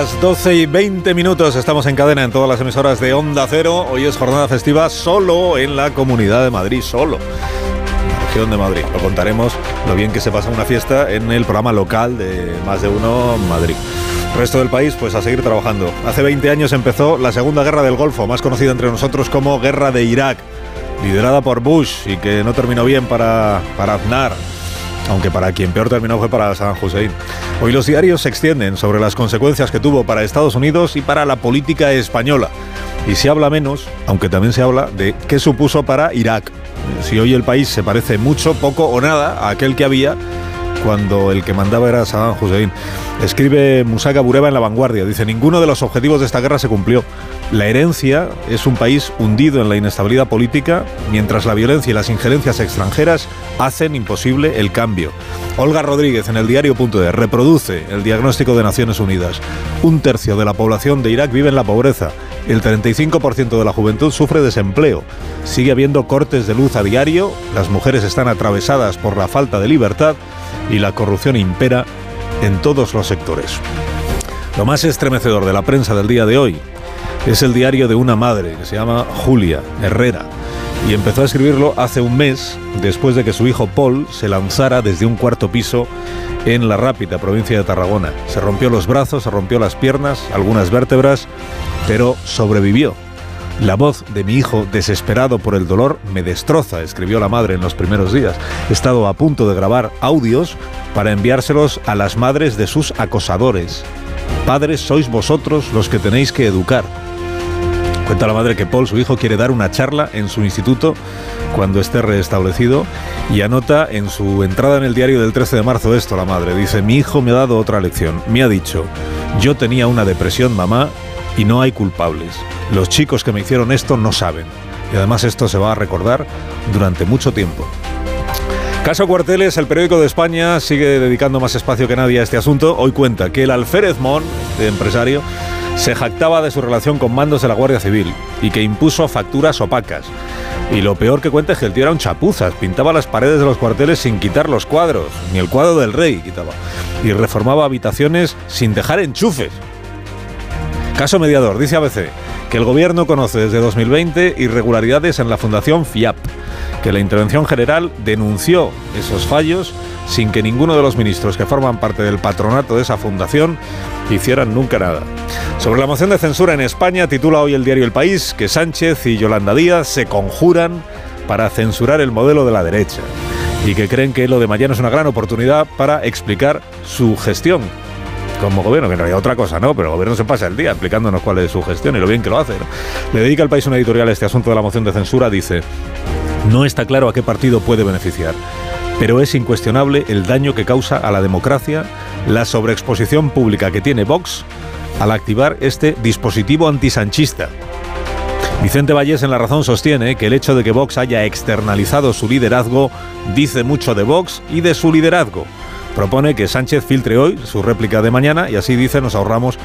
Las 12 y 20 minutos estamos en cadena en todas las emisoras de Onda Cero. Hoy es jornada festiva solo en la Comunidad de Madrid, solo. Región de Madrid. Lo contaremos lo bien que se pasa una fiesta en el programa local de Más de Uno Madrid. Resto del país, pues a seguir trabajando. Hace 20 años empezó la Segunda Guerra del Golfo, más conocida entre nosotros como Guerra de Irak, liderada por Bush y que no terminó bien para, para Aznar aunque para quien peor terminó fue para Saddam Hussein. Hoy los diarios se extienden sobre las consecuencias que tuvo para Estados Unidos y para la política española. Y se habla menos, aunque también se habla de qué supuso para Irak. Si hoy el país se parece mucho, poco o nada a aquel que había cuando el que mandaba era Saddam Hussein. Escribe Musaka Bureba en La Vanguardia. Dice, ninguno de los objetivos de esta guerra se cumplió. La herencia es un país hundido en la inestabilidad política, mientras la violencia y las injerencias extranjeras hacen imposible el cambio. Olga Rodríguez en el diario.de reproduce el diagnóstico de Naciones Unidas. Un tercio de la población de Irak vive en la pobreza. El 35% de la juventud sufre desempleo. Sigue habiendo cortes de luz a diario, las mujeres están atravesadas por la falta de libertad y la corrupción impera en todos los sectores. Lo más estremecedor de la prensa del día de hoy es el diario de una madre que se llama Julia Herrera y empezó a escribirlo hace un mes después de que su hijo Paul se lanzara desde un cuarto piso en La Rápida, provincia de Tarragona. Se rompió los brazos, se rompió las piernas, algunas vértebras, pero sobrevivió. La voz de mi hijo, desesperado por el dolor, me destroza, escribió la madre en los primeros días. He estado a punto de grabar audios para enviárselos a las madres de sus acosadores. Padres, sois vosotros los que tenéis que educar. Cuenta la madre que Paul, su hijo, quiere dar una charla en su instituto cuando esté restablecido y anota en su entrada en el diario del 13 de marzo esto, la madre. Dice, mi hijo me ha dado otra lección. Me ha dicho, yo tenía una depresión, mamá, y no hay culpables. Los chicos que me hicieron esto no saben. Y además esto se va a recordar durante mucho tiempo. Caso Cuarteles, el periódico de España sigue dedicando más espacio que nadie a este asunto. Hoy cuenta que el alférez Mon, empresario, se jactaba de su relación con mandos de la Guardia Civil y que impuso facturas opacas. Y lo peor que cuenta es que el tío era un chapuzas, pintaba las paredes de los cuarteles sin quitar los cuadros, ni el cuadro del rey quitaba, y reformaba habitaciones sin dejar enchufes. Caso mediador, dice ABC, el gobierno conoce desde 2020 irregularidades en la Fundación FIAP, que la Intervención General denunció esos fallos sin que ninguno de los ministros que forman parte del patronato de esa fundación hicieran nunca nada. Sobre la moción de censura en España, titula hoy el diario El País que Sánchez y Yolanda Díaz se conjuran para censurar el modelo de la derecha y que creen que lo de mañana es una gran oportunidad para explicar su gestión como gobierno, que en realidad otra cosa no, pero el gobierno se pasa el día explicándonos cuál es su gestión y lo bien que lo hace. Le dedica el país una editorial este asunto de la moción de censura, dice, no está claro a qué partido puede beneficiar, pero es incuestionable el daño que causa a la democracia la sobreexposición pública que tiene Vox al activar este dispositivo antisanchista. Vicente Vallés en La Razón sostiene que el hecho de que Vox haya externalizado su liderazgo dice mucho de Vox y de su liderazgo. Propone que Sánchez filtre hoy su réplica de mañana y así dice nos ahorramos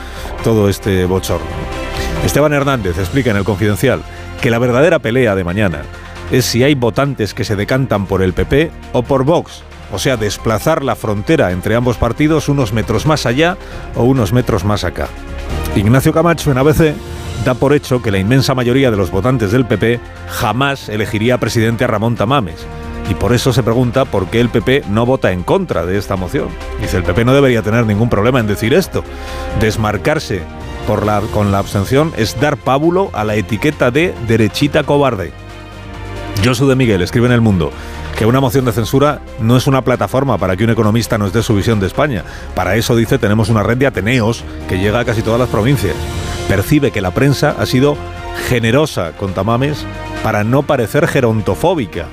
todo este bochorno. Esteban Hernández explica en el Confidencial que la verdadera pelea de mañana es si hay votantes que se decantan por el PP o por Vox, o sea, desplazar la frontera entre ambos partidos unos metros más allá o unos metros más acá. Ignacio Camacho en ABC da por hecho que la inmensa mayoría de los votantes del PP jamás elegiría presidente a Ramón Tamames. Y por eso se pregunta por qué el PP no vota en contra de esta moción. Dice, el PP no debería tener ningún problema en decir esto. Desmarcarse con la abstención es dar pábulo a la etiqueta de derechita cobarde. Josu de Miguel escribe en El Mundo que una moción de censura no es una plataforma para que un economista nos dé su visión de España. Para eso, dice, tenemos una red de Ateneos que llega a casi todas las provincias. Percibe que la prensa ha sido generosa con Tamames para no parecer gerontofóbica.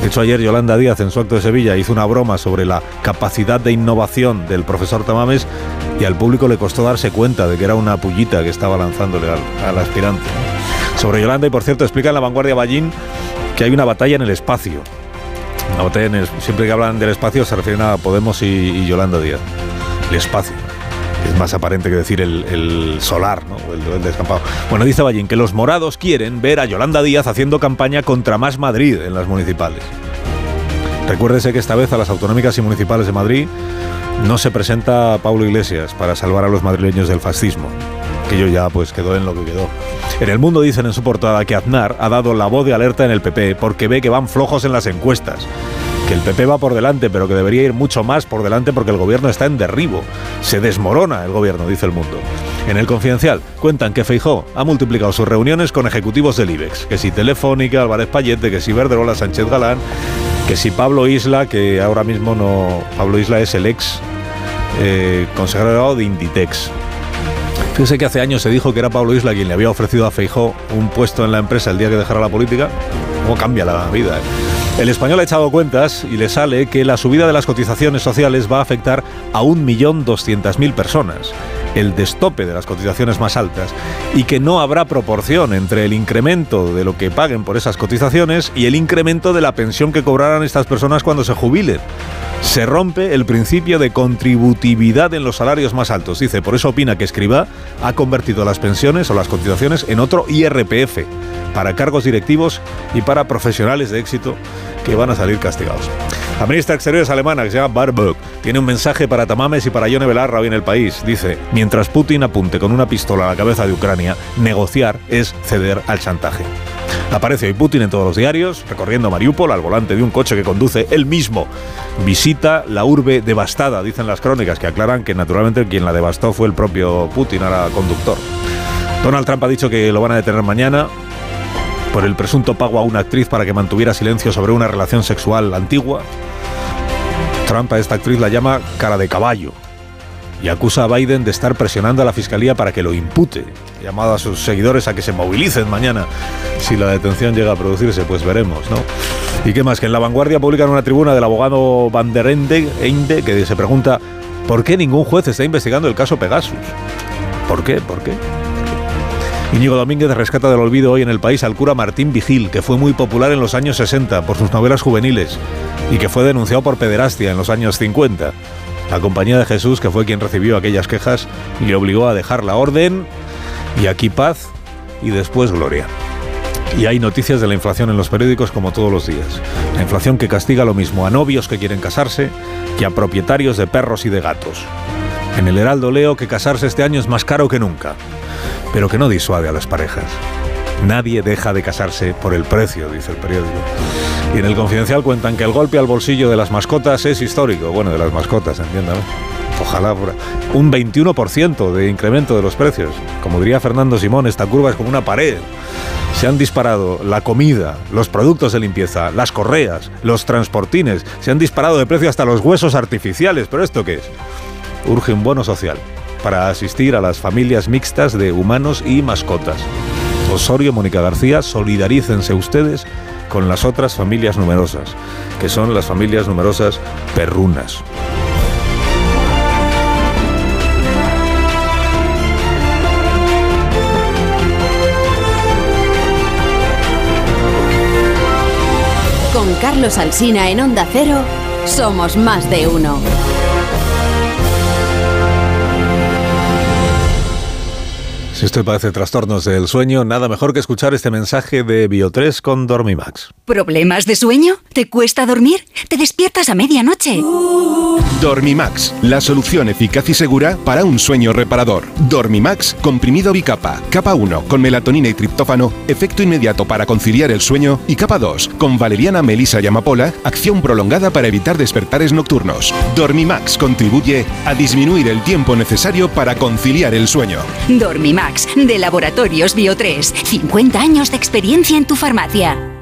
De hecho, ayer Yolanda Díaz en su acto de Sevilla hizo una broma sobre la capacidad de innovación del profesor Tamames y al público le costó darse cuenta de que era una pullita que estaba lanzándole al, aspirante. Sobre Yolanda, y por cierto, explica en la vanguardia Ballín que hay una batalla en el espacio. Una batalla en siempre que hablan del espacio se refieren a Podemos y Yolanda Díaz. El espacio es más aparente que decir el, solar, el, descampado. Bueno, dice Ballín que los morados quieren ver a Yolanda Díaz haciendo campaña contra Más Madrid en las municipales. Recuérdese que esta vez a las autonómicas y municipales de Madrid no se presenta Pablo Iglesias para salvar a los madrileños del fascismo. Que yo ya pues quedó en lo que quedó. En el mundo dicen en su portada que Aznar ha dado la voz de alerta en el PP porque ve que van flojos en las encuestas que el PP va por delante, pero que debería ir mucho más por delante porque el gobierno está en derribo. Se desmorona el gobierno, dice el mundo. En el Confidencial cuentan que Feijó ha multiplicado sus reuniones con ejecutivos del IBEX, que si Telefónica, Álvarez Payete, que si Verderola, Sánchez Galán, que si Pablo Isla, que ahora mismo no... Pablo Isla es el ex eh, consejero de Inditex. Fíjese que hace años se dijo que era Pablo Isla quien le había ofrecido a Feijó un puesto en la empresa el día que dejara la política. ¿Cómo cambia la vida? Eh? El español ha echado cuentas y le sale que la subida de las cotizaciones sociales va a afectar a 1.200.000 personas, el destope de las cotizaciones más altas, y que no habrá proporción entre el incremento de lo que paguen por esas cotizaciones y el incremento de la pensión que cobrarán estas personas cuando se jubilen. Se rompe el principio de contributividad en los salarios más altos. Dice, por eso opina que Escriba ha convertido las pensiones o las cotizaciones en otro IRPF para cargos directivos y para profesionales de éxito que van a salir castigados. La ministra de Exteriores alemana, que se llama Barbock, tiene un mensaje para Tamames y para Yone Belarra hoy en el país. Dice, mientras Putin apunte con una pistola a la cabeza de Ucrania, negociar es ceder al chantaje. Aparece hoy Putin en todos los diarios, recorriendo Mariupol al volante de un coche que conduce él mismo. Visita la urbe devastada, dicen las crónicas, que aclaran que naturalmente quien la devastó fue el propio Putin, ahora conductor. Donald Trump ha dicho que lo van a detener mañana por el presunto pago a una actriz para que mantuviera silencio sobre una relación sexual antigua. Trump a esta actriz la llama cara de caballo y acusa a Biden de estar presionando a la fiscalía para que lo impute. Llamado a sus seguidores a que se movilicen mañana. Si la detención llega a producirse, pues veremos, ¿no? Y qué más, que en La Vanguardia publican una tribuna del abogado Van der Ende, que se pregunta ¿por qué ningún juez está investigando el caso Pegasus? ¿Por qué? ¿Por qué? Íñigo Domínguez rescata del olvido hoy en el país al cura Martín Vigil, que fue muy popular en los años 60 por sus novelas juveniles y que fue denunciado por pederastia en los años 50. La Compañía de Jesús, que fue quien recibió aquellas quejas, le obligó a dejar la orden y aquí paz y después gloria. Y hay noticias de la inflación en los periódicos como todos los días. La inflación que castiga lo mismo a novios que quieren casarse que a propietarios de perros y de gatos. En el Heraldo leo que casarse este año es más caro que nunca pero que no disuade a las parejas. Nadie deja de casarse por el precio, dice el periódico. Y en el confidencial cuentan que el golpe al bolsillo de las mascotas es histórico. Bueno, de las mascotas, entiéndame. Ojalá un 21% de incremento de los precios. Como diría Fernando Simón, esta curva es como una pared. Se han disparado la comida, los productos de limpieza, las correas, los transportines. Se han disparado de precio hasta los huesos artificiales. ¿Pero esto qué es? Urge un bono social para asistir a las familias mixtas de humanos y mascotas. Osorio, Mónica García, solidarícense ustedes con las otras familias numerosas, que son las familias numerosas perrunas. Con Carlos Alsina en Onda Cero, somos más de uno. Si usted padece trastornos del sueño, nada mejor que escuchar este mensaje de Bio3 con Dormimax. ¿Problemas de sueño? ¿Te cuesta dormir? ¿Te despiertas a medianoche? Dormimax, la solución eficaz y segura para un sueño reparador. Dormimax, comprimido bicapa. Capa 1, con melatonina y triptófano, efecto inmediato para conciliar el sueño. Y capa 2, con valeriana, melisa y amapola, acción prolongada para evitar despertares nocturnos. Dormimax contribuye a disminuir el tiempo necesario para conciliar el sueño. Dormimax de Laboratorios Bio3. 50 años de experiencia en tu farmacia.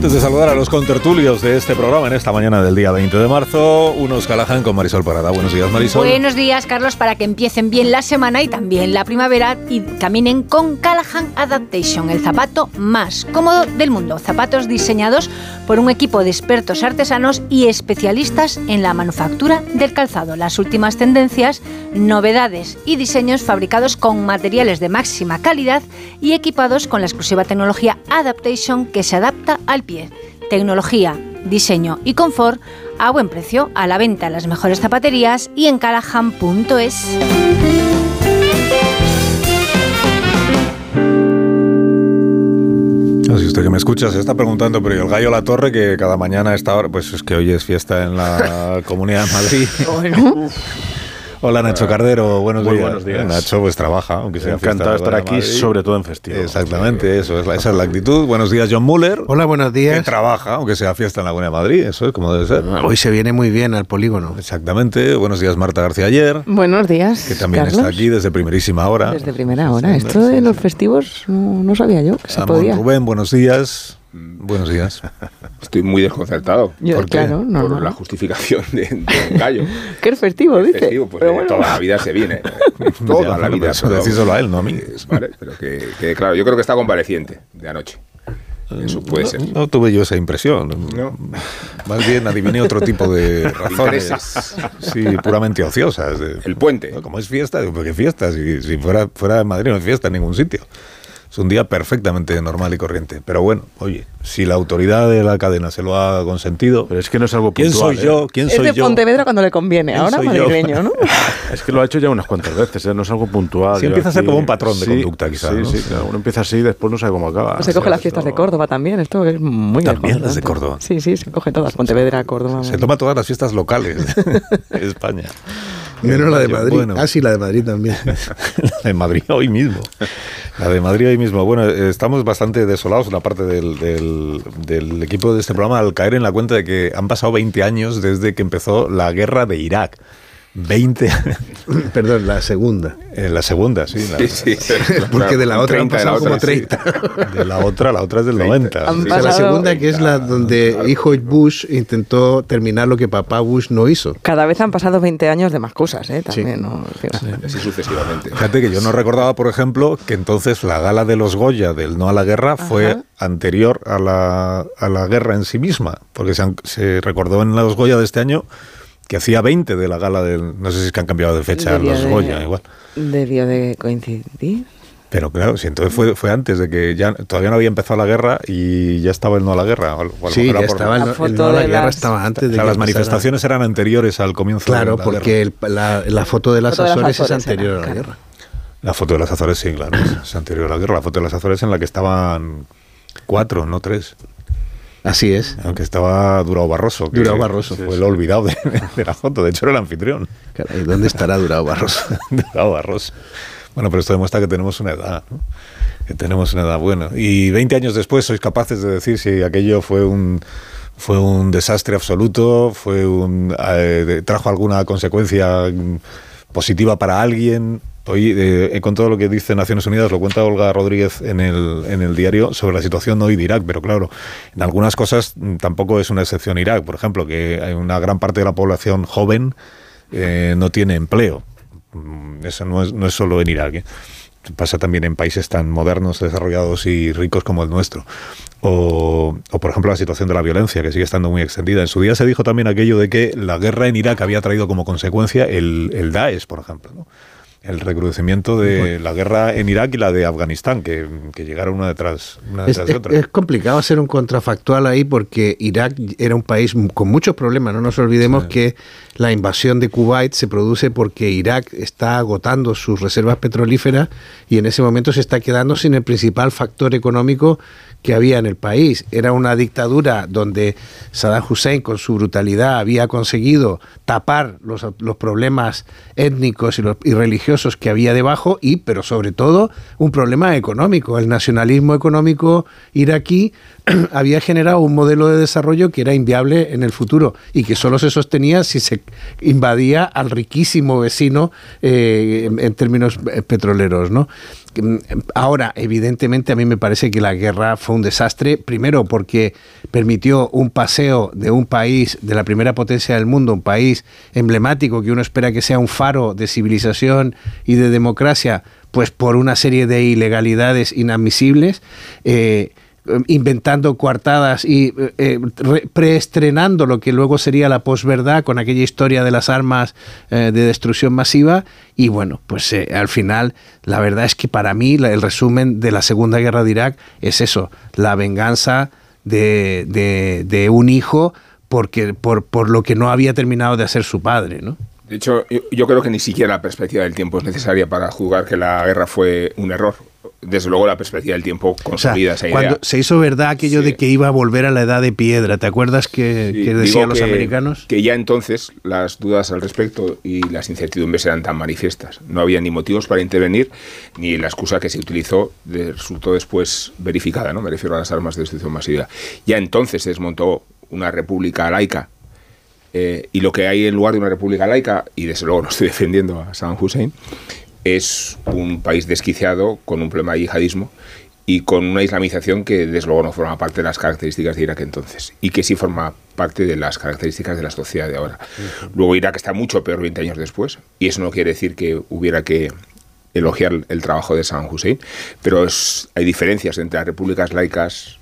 Antes de saludar a los contertulios de este programa en esta mañana del día 20 de marzo. Unos Callahan con Marisol Parada. Buenos días, Marisol. Buenos días, Carlos, para que empiecen bien la semana y también la primavera y caminen con Callahan Adaptation, el zapato más cómodo del mundo. Zapatos diseñados por un equipo de expertos artesanos y especialistas en la manufactura del calzado. Las últimas tendencias, novedades y diseños fabricados con materiales de máxima calidad y equipados con la exclusiva tecnología Adaptation que se adapta al pie. Tecnología, diseño y confort a buen precio, a la venta en las mejores zapaterías y en callahan.es. Si usted que me escucha se está preguntando, pero ¿y el gallo La Torre que cada mañana a esta hora? Pues es que hoy es fiesta en la Comunidad de Madrid. Hola Nacho Cardero, buenos Muy días. buenos días. Nacho pues trabaja, aunque sea Encantado de estar aquí, Madrid. sobre todo en festivo. Exactamente, eso es la, esa es la actitud. Buenos días John Muller. Hola, buenos Que días. trabaja, aunque sea fiesta en la Comunidad de Madrid, eso es como debe ser. Hoy se viene muy bien al polígono. Exactamente. Buenos días Marta García Ayer, Buenos días. que también Carlos. está aquí desde primerísima hora. Desde primera hora. Esto de los festivos no, no sabía yo que se podía. Rubén, buenos días. Buenos días. Estoy muy desconcertado Yo, ¿Por qué? claro, no, por no, la no. justificación de, de Gallo. Que es festivo, dice. Festivo, pues Pero de bueno. toda la vida se viene. Ya, Toda la vida. eso pero- decíselo a él, no a mí. Vale, pero que, que, claro, yo creo que está convaleciente de anoche. Eso puede ser. No, no tuve yo esa impresión. No. Más bien adiviné otro tipo de razones. Sí, puramente ociosas. El puente. No, Como es fiesta, digo, ¿por qué fiesta? Si, si fuera, fuera de Madrid no es fiesta en ningún sitio. Es un día perfectamente normal y corriente. Pero bueno, oye, si la autoridad de la cadena se lo ha consentido, Pero es que no es algo ¿quién puntual. soy ¿eh? yo? ¿Quién Es soy de yo? Pontevedra cuando le conviene, ¿Quién ahora soy madrileño, ¿no? Es que lo ha hecho ya unas cuantas veces, ¿eh? no es algo puntual. Sí, empieza a ser como un patrón de Sí, conducta, quizás, Sí, ¿no? sí, claro, uno empieza así y después no sabe cómo acaba. Pues se coge las fiestas de Córdoba también, esto es muy También las de. Córdoba. Sí, sí, se coge todas. Pontevedra, Córdoba. Se toma todas las fiestas locales de España. Menos la de Madrid. Bueno. Ah, sí, la de Madrid también. La de Madrid hoy mismo. La de Madrid hoy mismo. Bueno, eh, estamos bastante desolados, una parte del, del- del equipo de este programa, al caer en la cuenta de que han pasado 20 años desde que empezó la guerra de Irak. 20 años. Perdón, la segunda. En la segunda, sí. la- Sí, sí. Porque de la otra han 30 de la pasado como otra, sí. 30. De la otra, la otra es del 90. Han O sea, la segunda que es la donde hijo Bush intentó terminar lo que papá Bush no hizo. Cada vez han pasado 20 años de más cosas, ¿eh? También, ¿no? Así sucesivamente. Fíjate que yo no recordaba, por ejemplo, que entonces la gala de los Goya del No a la Guerra fue Ajá. anterior a la, a la guerra en sí misma, porque se, han- se recordó en los Goya de este año que hacía 20 de la gala del... No sé si es que han cambiado de fecha Debió los de- Goya, igual. Debió de coincidir. Pero claro, si entonces fue, fue antes de que ya todavía no había empezado la guerra y ya estaba el No a la Guerra. o o Sí, ya estaba el, La no- el foto no a la de guerra las- estaba antes O de sea, que las empezara. manifestaciones eran anteriores al comienzo Claro, de la porque guerra. el- la, la foto de las Foto de las Azores es era, anterior a la claro. guerra. La foto de las Azores, sí, claro, es anterior a la guerra. La foto de las Azores en la que estaban cuatro, no tres. Así es. Aunque estaba Durao Barroso. que Durao Barroso. Fue el olvidado de, de la foto. De hecho, era el anfitrión. Caray, ¿dónde estará Durao Barroso? Durao Barroso. Bueno, pero esto demuestra que tenemos una edad. ¿no? Que tenemos una edad buena. Y 20 años después sois capaces de decir si aquello fue un fue un desastre absoluto, fue un eh, trajo alguna consecuencia mm, positiva para alguien. Hoy, eh, con todo lo que dice Naciones Unidas, lo cuenta Olga Rodríguez en el, en el diario sobre la situación hoy de Irak, pero claro, en algunas cosas mm, tampoco es una excepción Irak. Por ejemplo, que hay una gran parte de la población joven eh, no tiene empleo. Mm, Eso no es, no es solo en Irak. ¿eh? Pasa también en países tan modernos, desarrollados y ricos como el nuestro. O, o, por ejemplo, la situación de la violencia, que sigue estando muy extendida. En su día se dijo también aquello de que la guerra en Irak había traído como consecuencia el, el Daesh, por ejemplo. ¿no? El recrudecimiento de la guerra en Irak y la de Afganistán, que, que llegaron una detrás, una Es, detrás de otra. es complicado hacer un contrafactual ahí porque Irak era un país con muchos problemas. No nos olvidemos que la invasión de Kuwait se produce porque Irak está agotando sus reservas petrolíferas y en ese momento se está quedando sin el principal factor económico que había en el país. Era una dictadura donde Saddam Hussein con su brutalidad había conseguido tapar los, los problemas étnicos y, los, y religiosos que había debajo y, pero sobre todo, un problema económico. El nacionalismo económico iraquí había generado un modelo de desarrollo que era inviable en el futuro y que solo se sostenía si se invadía al riquísimo vecino eh, en, términos eh, petroleros. ¿no? ahora, evidentemente, a mí me parece que la guerra fue un desastre, primero porque permitió un paseo de un país, de la primera potencia del mundo, un país emblemático que uno espera que sea un faro de civilización y de democracia, pues por una serie de ilegalidades inadmisibles. Eh, inventando coartadas y eh, re- preestrenando lo que luego sería la posverdad con aquella historia de las armas eh, de destrucción masiva y bueno, pues eh, al final la verdad es que para mí el resumen de la Segunda Guerra de Irak es eso, la venganza de, de- de un hijo porque, por, por lo que no había terminado de hacer su padre, ¿no? De hecho, yo, yo creo que ni siquiera la perspectiva del tiempo es necesaria para juzgar que la guerra fue un error. Desde luego la perspectiva del tiempo O sea, consolida esa idea. cuando se hizo verdad aquello Sí. de que iba a volver a la edad de piedra, ¿te acuerdas que, Sí, que decían los que- americanos? Que ya entonces las dudas al respecto y las incertidumbres eran tan manifiestas. No había ni motivos para intervenir, ni la excusa que se utilizó resultó después verificada, ¿no? Me refiero a las armas de destrucción masiva. Ya entonces se desmontó una república laica. eh, y lo que hay en lugar de una república laica, y desde luego no estoy defendiendo a Saddam Hussein, es un país desquiciado con un problema de yihadismo y con una islamización que desde luego no forma parte de las características de Irak entonces y que sí forma parte de las características de la sociedad de ahora. Luego Irak está mucho peor 20 años después y eso no quiere decir que hubiera que elogiar el trabajo de Saddam Hussein, pero es- hay diferencias entre las repúblicas laicas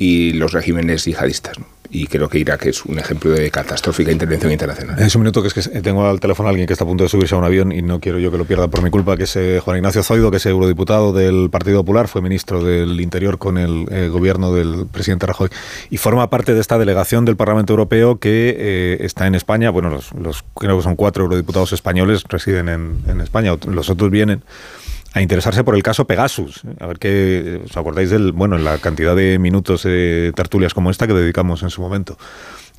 y los regímenes yihadistas. ¿no? Y creo que Irak es un ejemplo de catastrófica intervención internacional. Es un minuto que es que tengo al teléfono a alguien que está a punto de subirse a un avión y no quiero yo que lo pierda por mi culpa, que es eh, Juan Ignacio Zoido, que es eurodiputado del Partido Popular, fue ministro del Interior con el eh, gobierno del presidente Rajoy y forma parte de esta delegación del Parlamento Europeo que eh, está en España. Bueno, los, los- creo que son cuatro eurodiputados españoles residen en, en España, los otros vienen a interesarse por el caso Pegasus. A ver qué os acordáis del, bueno, la cantidad de minutos de tertulias como esta que dedicamos en su momento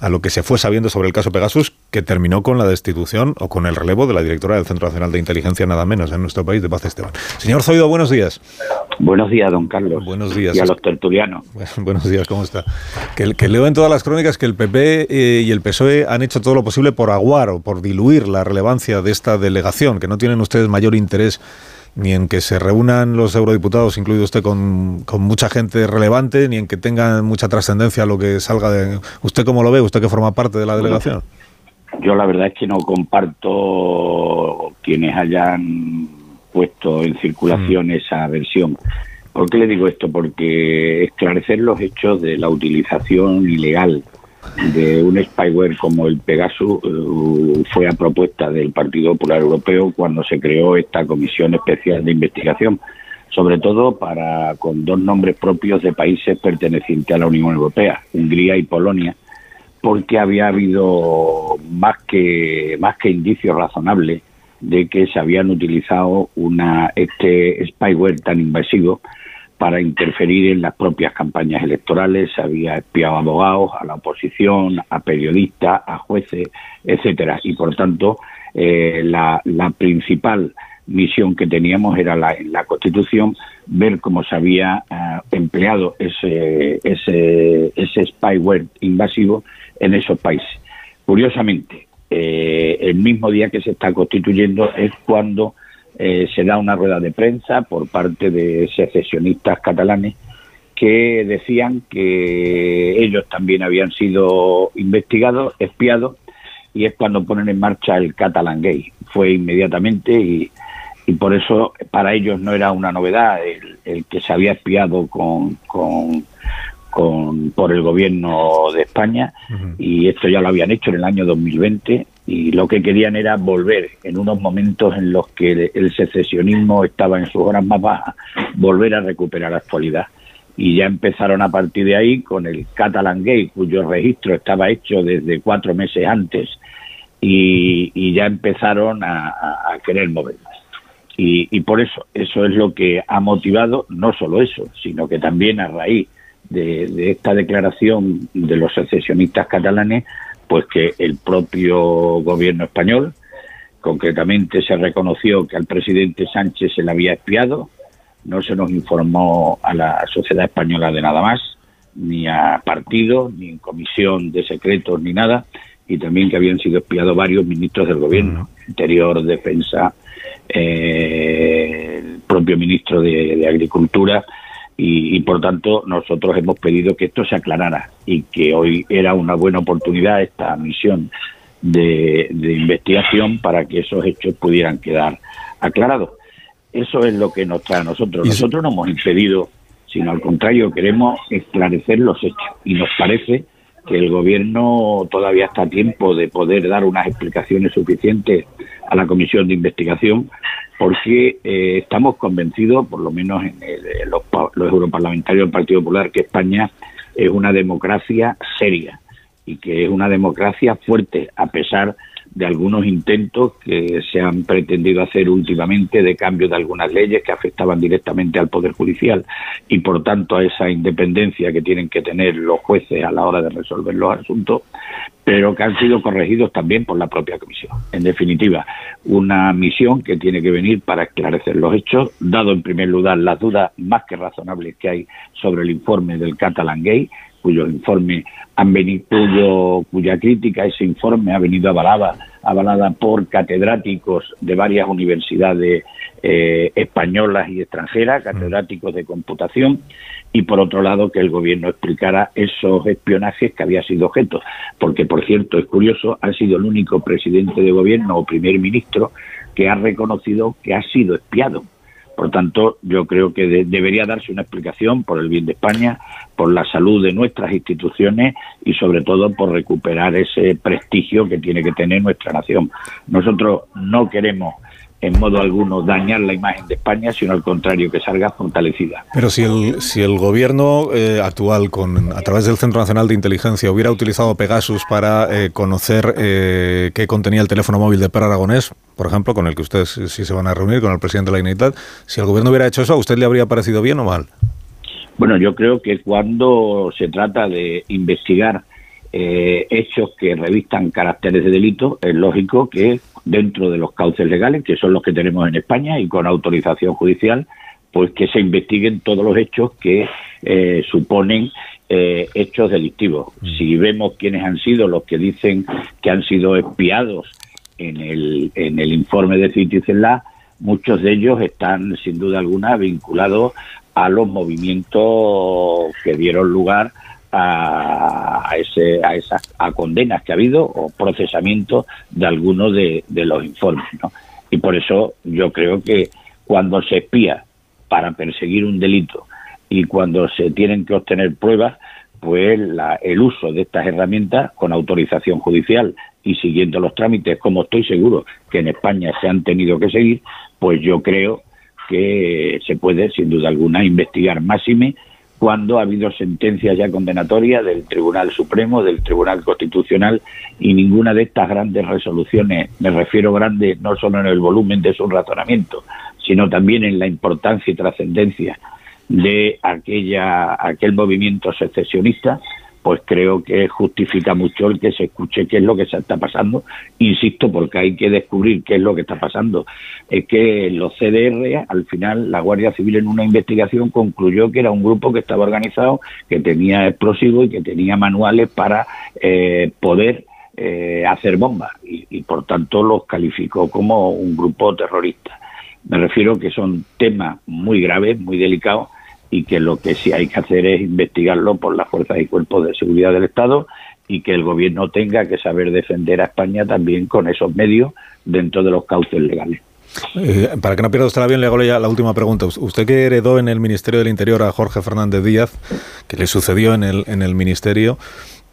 a lo que se fue sabiendo sobre el caso Pegasus, que terminó con la destitución o con el relevo de la directora del Centro Nacional de Inteligencia, nada menos, en nuestro país, de Paz Esteban. Señor Zoido, buenos días. Buenos días, don Carlos. Buenos días. Y a los tertulianos. Bueno, buenos días, ¿cómo está? Que, que leo en todas las crónicas que el PP eh, y el PSOE han hecho todo lo posible por aguar o por diluir la relevancia de esta delegación, que no tienen ustedes mayor interés ni en que se reúnan los eurodiputados, incluido usted, con, con mucha gente relevante, ni en que tengan mucha trascendencia lo que salga de... ¿Usted cómo lo ve? ¿Usted que forma parte de la delegación? Yo la verdad es que no comparto quienes hayan puesto en circulación Mm. esa versión. ¿Por qué le digo esto? Porque esclarecer los hechos de la utilización ilegal de un spyware como el Pegasus eh, fue a propuesta del Partido Popular Europeo cuando se creó esta comisión especial de investigación, sobre todo para con dos nombres propios de países pertenecientes a la Unión Europea, Hungría y Polonia, porque había habido más que más que indicios razonables de que se habían utilizado una este spyware tan invasivo para interferir en las propias campañas electorales, se había espiado a abogados, a la oposición, a periodistas, a jueces, etcétera, y por tanto eh, la, principal misión que teníamos era la, en la Constitución ver cómo se había eh, empleado ese, ese, ese spyware invasivo en esos países. Curiosamente, eh, el mismo día que se está constituyendo es cuando eh, se da una rueda de prensa por parte de secesionistas catalanes que decían que ellos también habían sido investigados, espiados, y es cuando ponen en marcha el Catalan Gay. Fue inmediatamente y, y por eso para ellos no era una novedad el, el que se había espiado con, con, con, por el gobierno de España y esto ya lo habían hecho en el año 2020 y lo que querían era volver en unos momentos en los que el, secesionismo estaba en sus horas más bajas, volver a recuperar la actualidad. Y ya empezaron a partir de ahí con el Catalan Gay, cuyo registro estaba hecho desde cuatro meses antes, y, ya empezaron a, querer movernos. Y, y por eso, eso es lo que ha motivado, no solo eso, sino que también a raíz de, de esta declaración de los secesionistas catalanes, pues que el propio gobierno español, concretamente se reconoció que al presidente Sánchez se le había espiado, no se nos informó a la sociedad española de nada más, ni a partidos, ni en comisión de secretos, ni nada, y también que habían sido espiados varios ministros del gobierno, Interior, Defensa, eh, el propio ministro de, de Agricultura y, y, por tanto nosotros hemos pedido que esto se aclarara y que hoy era una buena oportunidad esta misión de, de investigación para que esos hechos pudieran quedar aclarados. Eso es lo que nos trae a nosotros. Nosotros no hemos impedido, sino al contrario, queremos esclarecer los hechos y nos parece que el gobierno todavía está a tiempo de poder dar unas explicaciones suficientes a la comisión de investigación porque eh, estamos convencidos, por lo menos en, el, los, los europarlamentarios del Partido Popular, que España es una democracia seria y que es una democracia fuerte, a pesar de algunos intentos que se han pretendido hacer últimamente de cambio de algunas leyes que afectaban directamente al Poder Judicial y, por tanto, a esa independencia que tienen que tener los jueces a la hora de resolver los asuntos, pero que han sido corregidos también por la propia Comisión. En definitiva, una misión que tiene que venir para esclarecer los hechos, dado en primer lugar las dudas más que razonables que hay sobre el informe del Catalan Gay, cuyo informe han venido, cuyo, cuya crítica, ese informe ha venido avalada, avalada por catedráticos de varias universidades eh, españolas y extranjeras, catedráticos de computación, y por otro lado que el gobierno explicara esos espionajes que había sido objeto, porque por cierto es curioso, ha sido el único presidente de gobierno o primer ministro que ha reconocido que ha sido espiado. Por tanto, yo creo que de, debería darse una explicación por el bien de España, por la salud de nuestras instituciones y sobre todo por recuperar ese prestigio que tiene que tener nuestra nación. Nosotros no queremos en modo alguno dañar la imagen de España, sino al contrario, que salga fortalecida. Pero si el, si el gobierno eh, actual, con, a través del Centro Nacional de Inteligencia, hubiera utilizado Pegasus para eh, conocer eh, qué contenía el teléfono móvil de Per Aragonés, por ejemplo, con el que ustedes sí se van a reunir, con el presidente de la Generalitat, si el gobierno hubiera hecho eso, ¿a usted le habría parecido bien o mal? Bueno, yo creo que cuando se trata de investigar eh, hechos que revistan caracteres de delito, es lógico que dentro de los cauces legales, que son los que tenemos en España y con autorización judicial, pues que se investiguen todos los hechos que eh, suponen eh, hechos delictivos. Si vemos quiénes han sido los que dicen que han sido espiados en el, en el informe de Citizen Lab, muchos de ellos están sin duda alguna vinculados a los movimientos que dieron lugar a, ese, a esas a condenas que ha habido o procesamiento de algunos de, de los informes. ¿no? Y por eso yo creo que cuando se espía para perseguir un delito y cuando se tienen que obtener pruebas, pues la, el uso de estas herramientas con autorización judicial y siguiendo los trámites, como estoy seguro que en España se han tenido que seguir, pues yo creo que se puede, sin duda alguna, investigar máxime cuando ha habido sentencias ya condenatorias del Tribunal Supremo, del Tribunal Constitucional y ninguna de estas grandes resoluciones, me refiero grande no solo en el volumen de su razonamiento, sino también en la importancia y trascendencia de aquella aquel movimiento secesionista, pues creo que justifica mucho el que se escuche qué es lo que se está pasando. Insisto, porque hay que descubrir qué es lo que está pasando. Es que los CDR, al final, la Guardia Civil en una investigación concluyó que era un grupo que estaba organizado, que tenía explosivos y que tenía manuales para eh, poder eh, hacer bombas y, y, por tanto los calificó como un grupo terrorista. Me refiero que son temas muy graves, muy delicados y que lo que sí hay que hacer es investigarlo por las fuerzas y cuerpos de seguridad del Estado y que el gobierno tenga que saber defender a España también con esos medios dentro de los cauces legales. Eh, para que no pierda usted la bien, le hago ya la última pregunta. Usted que heredó en el Ministerio del Interior a Jorge Fernández Díaz, que le sucedió en el, en el Ministerio,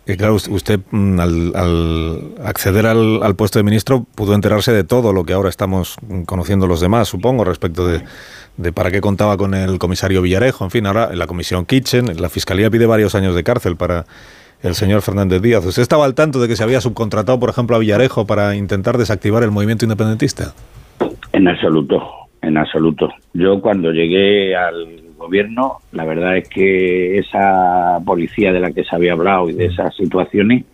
que claro, usted mm, al, al acceder al, al, puesto de ministro pudo enterarse de todo lo que ahora estamos conociendo los demás, supongo, respecto de, de para qué contaba con el comisario Villarejo. En fin, ahora en la comisión Kitchen, la Fiscalía pide varios años de cárcel para el señor Fernández Díaz. ¿Usted estaba al tanto de que se había subcontratado, por ejemplo, a Villarejo para intentar desactivar el movimiento independentista? En absoluto, en absoluto. Yo cuando llegué al gobierno, la verdad es que esa policía de la que se había hablado y de esas situaciones,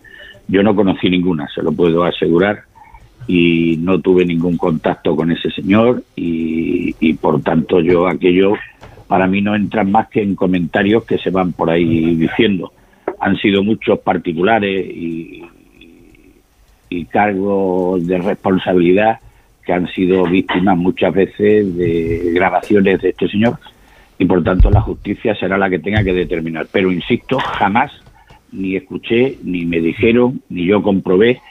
yo no conocí ninguna, se lo puedo asegurar y no tuve ningún contacto con ese señor y, por tanto yo aquello para mí no entran más que en comentarios que se van por ahí diciendo. Han sido muchos particulares y, y cargos de responsabilidad que han sido víctimas muchas veces de grabaciones de este señor y por tanto la justicia será la que tenga que determinar. Pero insisto, jamás ni escuché, ni me dijeron, ni yo comprobé,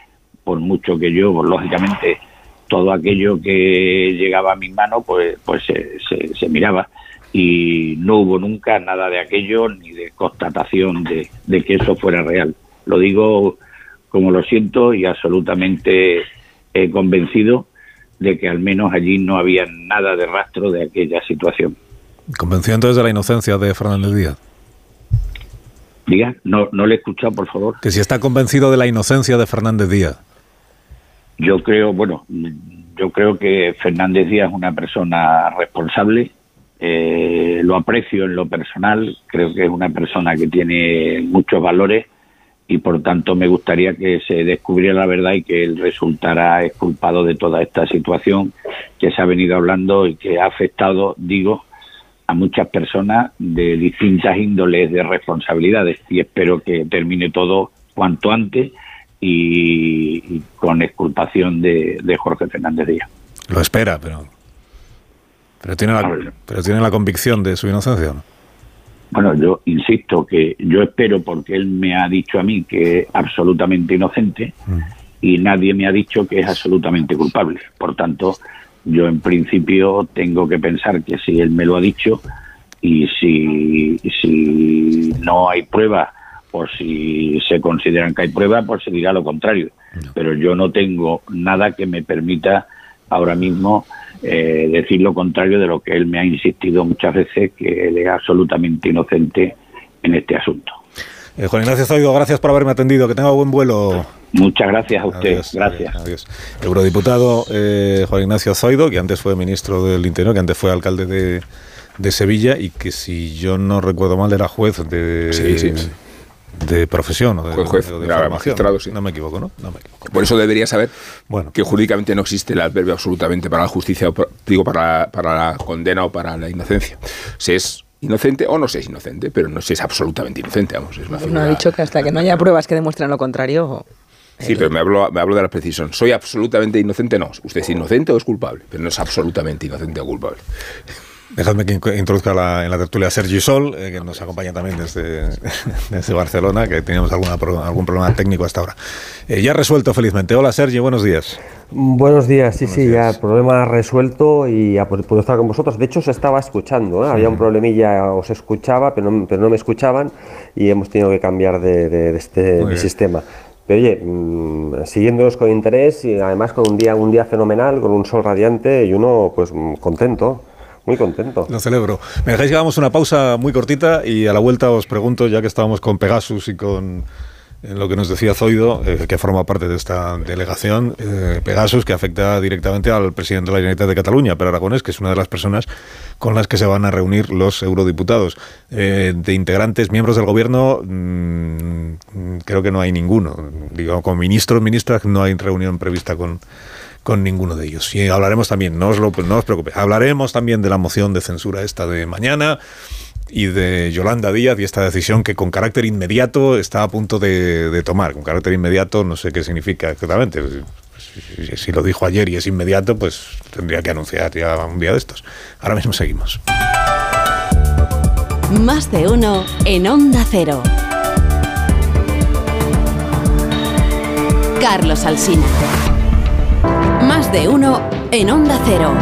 por mucho que yo, pues, lógicamente, todo aquello que llegaba a mis manos, pues, pues se, se- se miraba. Y no hubo nunca nada de aquello, ni de constatación de, de que eso fuera real. Lo digo como lo siento y absolutamente eh, convencido de que al menos allí no había nada de rastro de aquella situación. Convencido entonces de la inocencia de Fernández Díaz. Diga, no, no le he escuchado, por favor. Que si está convencido de la inocencia de Fernández Díaz. Yo creo, bueno, yo creo que Fernández Díaz es una persona responsable, eh, lo aprecio en lo personal, creo que es una persona que tiene muchos valores y por tanto me gustaría que se descubriera la verdad y que él resultara exculpado de toda esta situación que se ha venido hablando y que ha afectado, digo, a muchas personas de distintas índoles de responsabilidades. Y espero que termine todo cuanto antes y, y con exculpación de, de Jorge Fernández Díaz. Lo espera, pero. Pero tiene la, pero tiene la convicción de su inocencia. ¿no? Bueno, yo insisto que yo espero porque él me ha dicho a mí que es absolutamente inocente y nadie me ha dicho que es absolutamente culpable. Por tanto, yo en principio tengo que pensar que si él me lo ha dicho y si, si no hay pruebas o si se consideran que hay pruebas, pues se dirá lo contrario. Pero yo no tengo nada que me permita ahora mismo eh, decir lo contrario de lo que él me ha insistido muchas veces, que él es absolutamente inocente en este asunto. Eh, Juan Ignacio Zoido, gracias por haberme atendido. Que tenga buen vuelo. Muchas gracias a usted. Adiós, gracias. Adiós. Eurodiputado eh, Juan Ignacio Zoido, que antes fue ministro del Interior, que antes fue alcalde de, de Sevilla y que, si yo no recuerdo mal, era juez de, Sí, sí. De profesión. O de, Juez, juez, o de magistrado, sí. No me equivoco, ¿no? No me equivoco. Por eso debería saber Bueno. que jurídicamente no existe el adverbio absolutamente para la justicia, o para- digo, para, para la condena o para la inocencia. Se es inocente o no se es inocente, pero no se es absolutamente inocente, vamos. Es una no ha dicho que hasta que no haya pruebas que demuestren lo contrario. Sí, pero me hablo, me hablo de la precisión. ¿Soy absolutamente inocente? No. ¿Usted es inocente o es culpable? Pero no es absolutamente inocente o culpable. Dejadme que introduzca la- en la tertulia a Sergi Sol, eh, que nos acompaña también desde, desde Barcelona, que teníamos alguna, algún problema técnico hasta ahora. Eh, ya resuelto felizmente. Hola Sergi, buenos días. Buenos días, sí, sí, ya el problema resuelto y ya puedo estar con vosotros. De hecho, os estaba escuchando, ¿eh? había un problemilla, os escuchaba, pero no, pero no me escuchaban y hemos tenido que cambiar de, de- de este de sistema. Pero oye, mm, siguiéndolos con interés y además con un día, un día fenomenal, con un sol radiante y uno pues contento, muy contento. Lo celebro. Me dejáis que hagamos una pausa muy cortita y a la vuelta os pregunto, ya que estábamos con Pegasus y con eh, lo que nos decía Zoido, eh, que forma parte de esta delegación, eh, Pegasus, que afecta directamente al presidente de la Generalitat de Cataluña, pero Aragonés, que es una de las personas con las que se van a reunir los eurodiputados. Eh, de integrantes, miembros del gobierno, mm, creo que no hay ninguno. Digo, con ministros, ministras, no hay reunión prevista con, con ninguno de ellos. Y hablaremos también, no os, lo, no os preocupéis, hablaremos también de la moción de censura esta de mañana y de Yolanda Díaz y esta decisión que con carácter inmediato está a punto de, de tomar. Con carácter inmediato no sé qué significa exactamente. Si, si lo dijo ayer y es inmediato, pues tendría que anunciar ya un día de estos. Ahora mismo seguimos. Más de uno en Onda Cero. Carlos Alsina. De uno en Onda Cero.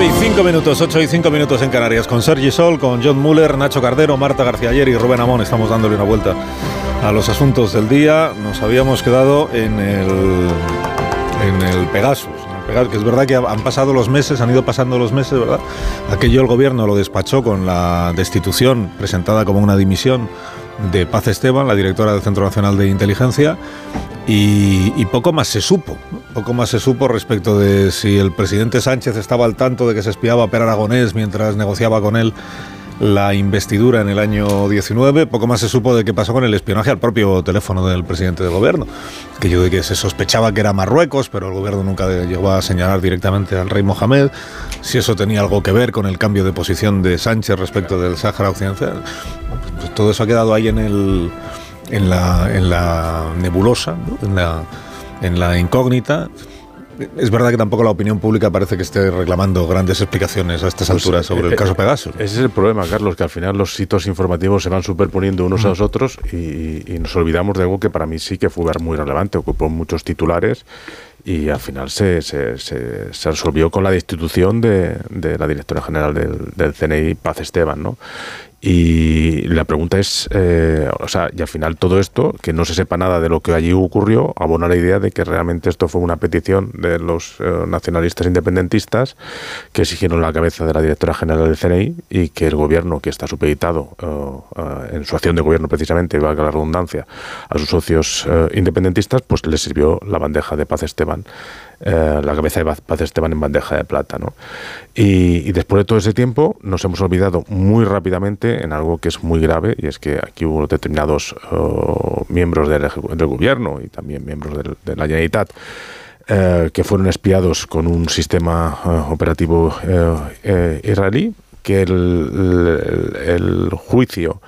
Y 5 minutos, 8 y 5 minutos en Canarias, con Sergi Sol, con John Muller, Nacho Cardero, Marta García Ayer y Rubén Amón. Estamos dándole una vuelta a los asuntos del día. Nos habíamos quedado en el, en el Pegasus. Que es verdad que han pasado los meses, han ido pasando los meses, ¿verdad? Aquello el gobierno lo despachó con la destitución presentada como una dimisión de Paz Esteban, la directora del Centro Nacional de Inteligencia, y, y poco más se supo. Poco más se supo respecto de si el presidente Sánchez estaba al tanto de que se espiaba a Per Aragonés mientras negociaba con él la investidura en el año 19. Poco más se supo de qué pasó con el espionaje al propio teléfono del presidente del gobierno. Que de que se sospechaba que era Marruecos, pero el gobierno nunca llegó a señalar directamente al rey Mohamed. Si eso tenía algo que ver con el cambio de posición de Sánchez respecto del Sáhara Occidental. Pues todo eso ha quedado ahí en el la, nebulosa, en la incógnita. Es verdad que tampoco la opinión pública parece que esté reclamando grandes explicaciones a estas Pues, alturas sobre eh, el caso Pegasus. Ese es el problema, Carlos, que al final los hitos informativos se van superponiendo unos a Mm. los otros y, y nos olvidamos de algo que para mí sí que fue muy relevante, ocupó muchos titulares y al final se, se, se- se resolvió con la destitución de, de la directora general del, del CNI, Paz Esteban, ¿no? Y la pregunta es, eh, o sea, y al final todo esto, que no se sepa nada de lo que allí ocurrió, abona la idea de que realmente esto fue una petición de los eh, nacionalistas independentistas que exigieron la cabeza de la directora general del CNI y que el gobierno, que está supeditado eh, eh, en su acción de gobierno precisamente, valga la redundancia, a sus socios independentistas, pues les sirvió la bandeja de Paz Esteban eh, la cabeza de Paz- Esteban en bandeja de plata. ¿no? Y, y después de todo ese tiempo nos hemos olvidado muy rápidamente en algo que es muy grave y es que aquí hubo determinados eh, miembros del, del gobierno y también miembros del- de la Generalitat eh, que fueron espiados con un sistema operativo israelí, que el, el- el juicio,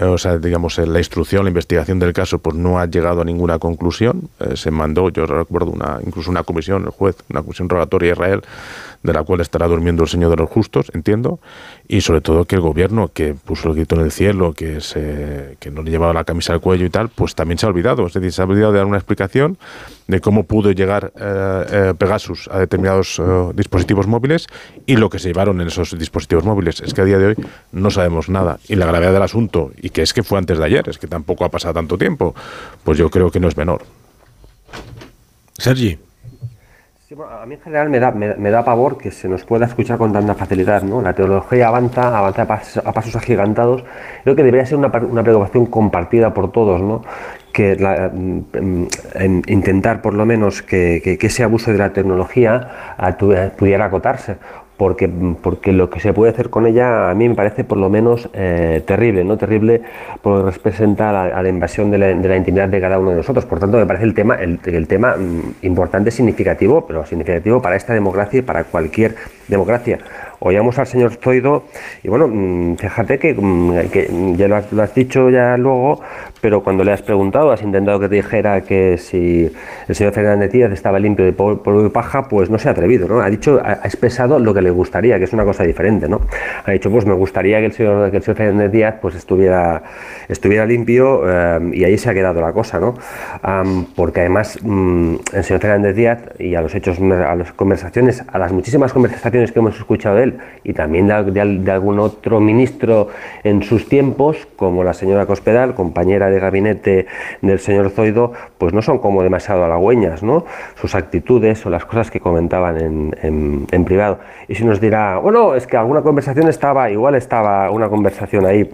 o sea, digamos, eh, la instrucción, la investigación del caso, pues no ha llegado a ninguna conclusión. Eh, se mandó, yo recuerdo, una, incluso una comisión, el juez, una comisión rogatoria a Israel, de la cual estará durmiendo el Señor de los Justos, entiendo, y sobre todo que el gobierno, que puso el grito en el cielo, que, se, que no le llevaba la camisa al cuello y tal, pues también se ha olvidado. Es decir, se ha olvidado de dar una explicación de cómo pudo llegar eh, eh, Pegasus a determinados eh, dispositivos móviles y lo que se llevaron en esos dispositivos móviles. Es que a día de hoy no sabemos nada. Y la gravedad del asunto, y que es que fue antes de ayer, es que tampoco ha pasado tanto tiempo, pues yo creo que no es menor. Sergi. A mí en general me da, me, da pavor que se nos pueda escuchar con tanta facilidad, ¿no? La tecnología avanza, avanza a, pas- a pasos agigantados. Creo que debería ser una, una preocupación compartida por todos, ¿no? Que mm, en intentar por lo menos que, que- ese abuso de la tecnología eh, pudiera acotarse. Porque, porque lo que se puede hacer con ella a mí me parece por lo menos eh, terrible, ¿no? Terrible porque representa la, a la invasión de la, de intimidad de cada uno de nosotros. Por tanto, me parece el tema, el, el tema mm, importante, significativo, pero significativo para esta democracia y para cualquier democracia. Oíamos al señor Zoido y bueno, mm, fíjate que, mm, que ya lo has, lo has dicho ya luego, pero cuando le has preguntado, has intentado que te dijera que si el señor Fernández Díaz estaba limpio de pol- polvo y paja, pues no se ha atrevido, ¿no? Ha dicho, ha expresado lo que le gustaría, que es una cosa diferente, ¿no? Ha dicho, pues me gustaría que el señor, que el señor Fernández Díaz pues estuviera, estuviera limpio eh, y ahí se ha quedado la cosa, ¿no? Am, porque además mm, el señor Fernández Díaz y a los hechos, a las conversaciones, a las muchísimas conversaciones que hemos escuchado de él y también de, de- de algún otro ministro en sus tiempos, como la señora Cospedal, compañera de gabinete del señor Zoido, pues no son como demasiado halagüeñas, ¿no? Sus actitudes o las cosas que comentaban en, en- en privado. Y si nos dirá, bueno, es que alguna conversación estaba, igual estaba una conversación ahí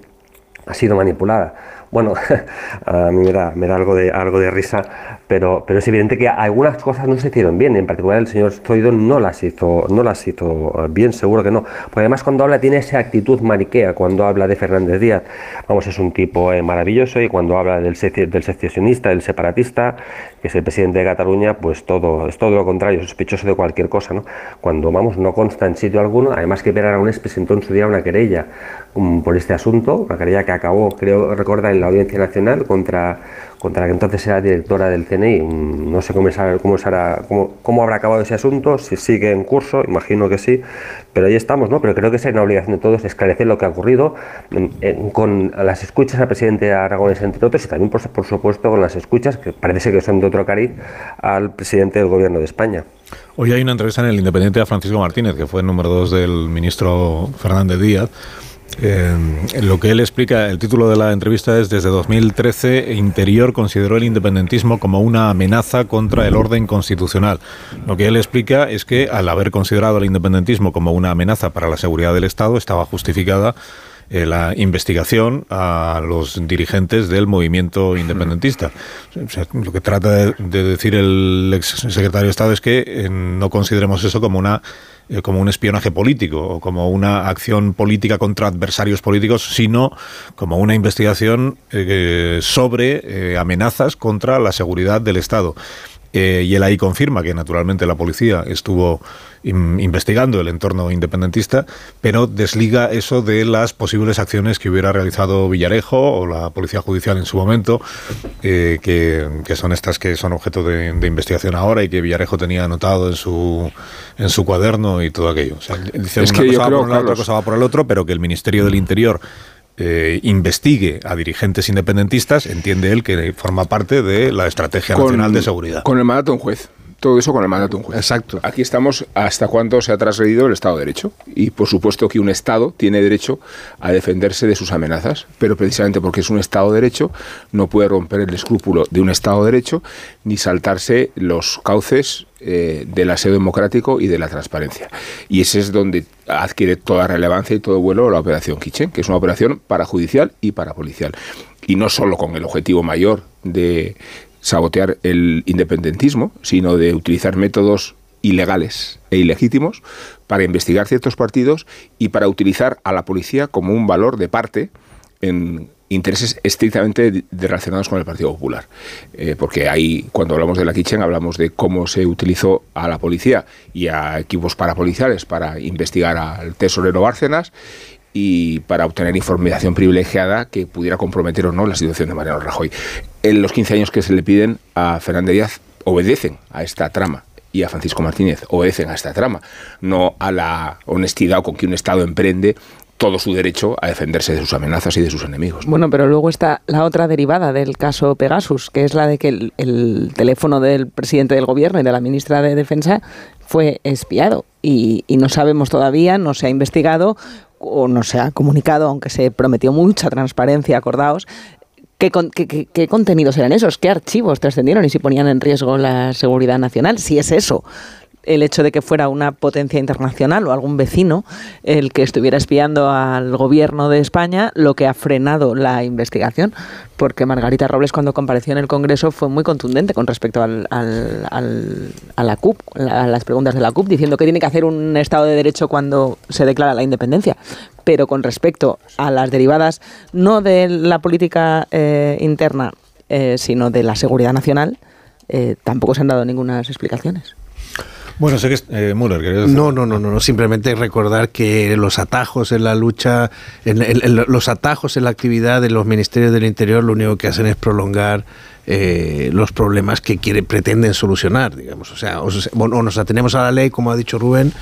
ha sido manipulada. Bueno, a mí me da, me da algo, de, algo de risa, pero, pero es evidente que algunas cosas no se hicieron bien. En particular, el señor Zoido no las hizo, no las hizo eh, bien, seguro que no. Porque además, cuando habla, tiene esa actitud mariquea cuando habla de Fernández Díaz. Vamos, es un tipo eh, maravilloso y cuando habla del, del secesionista, del separatista, que es el presidente de Cataluña, pues todo es todo lo contrario, sospechoso de cualquier cosa, ¿no? Cuando, vamos, no consta en sitio alguno, además que Pere Aragonés presentó en su día una querella mm, por este asunto, una querella que acabó, creo recordar, en la Audiencia Nacional contra, contra que entonces era directora del CNI. Mm, No sé cómo, será- cómo, será- cómo, cómo habrá acabado ese asunto, si sigue en curso, imagino que sí, pero ahí estamos, ¿no? Pero creo que es una obligación de todos esclarecer lo que ha ocurrido mm, con las escuchas al presidente Aragonés, entre otros, y también, por, por supuesto, con las escuchas, que parece que son de otro cariz, al presidente del Gobierno de España. Hoy hay una entrevista en el Independiente a Francisco Martínez, que fue el número dos del ministro Fernández Díaz. Eh, lo que él explica, el título de la entrevista es Desde 2013, Interior consideró el independentismo como una amenaza contra el orden constitucional. Lo que él explica es que al haber considerado el independentismo como una amenaza para la seguridad del Estado, estaba justificada eh, la investigación a los dirigentes del movimiento independentista. lo que trata de, decir el ex secretario de Estado es que eh, no consideremos eso como una eh, como un espionaje político o como una acción política contra adversarios políticos, sino como una investigación sobre amenazas contra la seguridad del Estado. Eh, y él ahí confirma que naturalmente la policía estuvo investigando el entorno independentista, pero desliga eso de las posibles acciones que hubiera realizado Villarejo o la Policía Judicial en su momento, eh, que, son estas que son objeto de, investigación ahora y que Villarejo tenía anotado en su, en su cuaderno y todo aquello. O sea, dice una cosa va por un lado, otra cosa va por el otro, pero que el Ministerio del Interior eh, investigue a dirigentes independentistas, entiende él que forma parte de la Estrategia Nacional de Seguridad. Con el mandato de un juez todo eso con el mandato de un juez. Exacto. Aquí estamos hasta cuándo se ha trasgredido el Estado de Derecho. Y por supuesto que un Estado tiene derecho a defenderse de sus amenazas, pero precisamente porque es un Estado de Derecho no puede romper el escrúpulo de un Estado de Derecho ni saltarse los cauces eh, del aseo democrático y de la transparencia. Y ese es donde adquiere toda relevancia y todo vuelo la operación Kitchen, que es una operación para judicial y para policial. Y no solo con el objetivo mayor de sabotear el independentismo, sino de utilizar métodos ilegales e ilegítimos para investigar ciertos partidos y para utilizar a la policía como un valor de parte en intereses estrictamente relacionados con el Partido Popular. Eh, porque ahí, cuando hablamos de la Kitchen, hablamos de cómo se utilizó a la policía y a equipos parapoliciales para investigar al tesorero Bárcenas y para obtener información privilegiada que pudiera comprometer o no la situación de Mariano Rajoy. En los 15 años que se le piden a Fernández Díaz obedecen a esta trama y a Francisco Martínez obedecen a esta trama, no a la honestidad con que un Estado emprende todo su derecho a defenderse de sus amenazas y de sus enemigos. Bueno, pero luego está la otra derivada del caso Pegasus, que es la de que el, el teléfono del presidente del gobierno y de la ministra de Defensa fue espiado y, y, no sabemos todavía, no se ha investigado o no se ha comunicado, aunque se prometió mucha transparencia, acordaos, ¿Qué, qué, contenidos eran esos? ¿Qué archivos trascendieron y si ponían en riesgo la seguridad nacional? Si es eso, el hecho de que fuera una potencia internacional o algún vecino el que estuviera espiando al gobierno de España, lo que ha frenado la investigación, porque Margarita Robles cuando compareció en el Congreso fue muy contundente con respecto al, a la CUP, a las preguntas de la CUP, diciendo que tiene que hacer un Estado de Derecho cuando se declara la independencia. Pero con respecto a las derivadas no de la política eh, interna, eh, sino de la seguridad nacional, eh, tampoco se han dado ninguna explicaciones. Bueno, sé que es eh, Müller. No, no, no, no, no, simplemente recordar que los atajos en la lucha, en, los atajos en la actividad de los ministerios del Interior lo único que hacen es prolongar eh, los problemas que quiere, pretenden solucionar, digamos. O sea, o, nos atenemos a la ley, como ha dicho Rubén,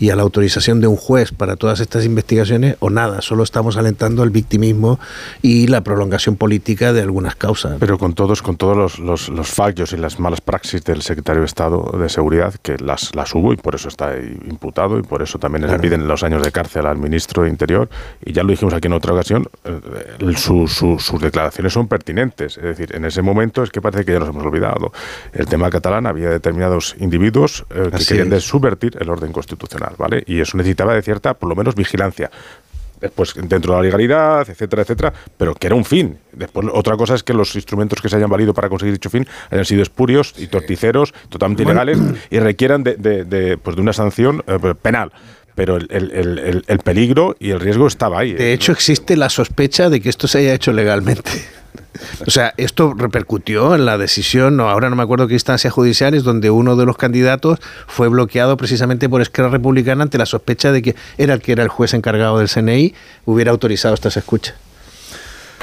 y a la autorización de un juez para todas estas investigaciones, o nada, solo estamos alentando el victimismo y la prolongación política de algunas causas. Pero con todos, con todos los, los, fallos y las malas praxis del secretario de Estado de Seguridad, que las, las hubo y por eso está imputado y por eso también le piden los años de cárcel al ministro de Interior, y ya lo dijimos aquí en otra ocasión, eh, sus declaraciones son pertinentes. Es decir, en ese momento es que parece que ya nos hemos olvidado. El tema catalán había determinados individuos eh, que querían subvertir el orden constitucional, ¿vale? Y eso necesitaba de cierta, por lo menos, vigilancia después dentro de la legalidad, etcétera, etcétera, pero que era un fin. Después, otra cosa es que los instrumentos que se hayan valido para conseguir dicho fin hayan sido espurios y torticeros, totalmente ilegales, y requieran de, de, pues de una sanción eh, penal pero el, el, el, peligro y el riesgo estaba ahí. De hecho, existe la sospecha de que esto se haya hecho legalmente. O sea, esto repercutió en la decisión, no, ahora no me acuerdo qué instancias judiciales, donde uno de los candidatos fue bloqueado precisamente por Esquerra Republicana ante la sospecha de que era el que era el juez encargado del CNI, hubiera autorizado estas escuchas.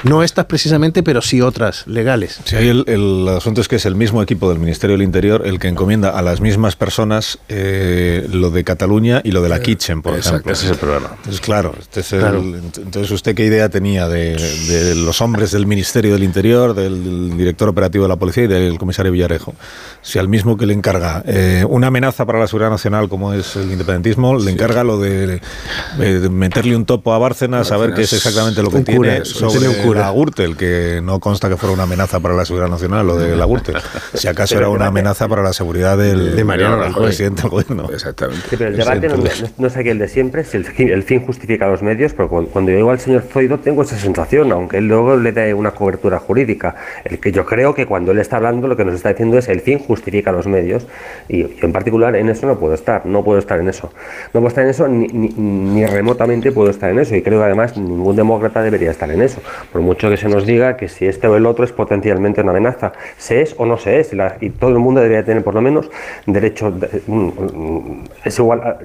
No estas precisamente, pero sí otras legales. Sí, el, asunto es que es el mismo equipo del Ministerio del Interior el que encomienda a las mismas personas eh, lo de Cataluña y lo de la Kitchen, por ejemplo. Ese es el problema. Entonces, claro, este entonces usted qué idea tenía de, los hombres del Ministerio del Interior, del director operativo de la policía y del comisario Villarejo. Si al mismo que le encarga eh, una amenaza para la seguridad nacional como es el independentismo, le encarga lo de, meterle un topo a Bárcenas, a ver qué es exactamente lo que tiene sobre la Gürtel, que no consta que fuera una amenaza para la seguridad nacional, lo de la Gürtel. Si acaso era una amenaza para la seguridad del, De Mariano del Rajoy. presidente del gobierno. Exactamente. Sí, pero el debate no, no- no es aquel de siempre, si el fin, el fin justifica los medios, pero cuando, cuando yo digo al señor Zoido tengo esa sensación, aunque él luego le dé una cobertura jurídica. El que yo creo que cuando él está hablando lo que nos está diciendo es el fin justifica los medios y yo en particular en eso no puedo estar, no puedo estar en eso. No puedo estar en eso ni, ni- ni remotamente puedo estar en eso y creo que además ningún demócrata debería estar en eso, por mucho que se nos diga que si este o el otro es potencialmente una amenaza, se es o no se es, y todo el mundo debería tener por lo menos derecho, de- mm, mm,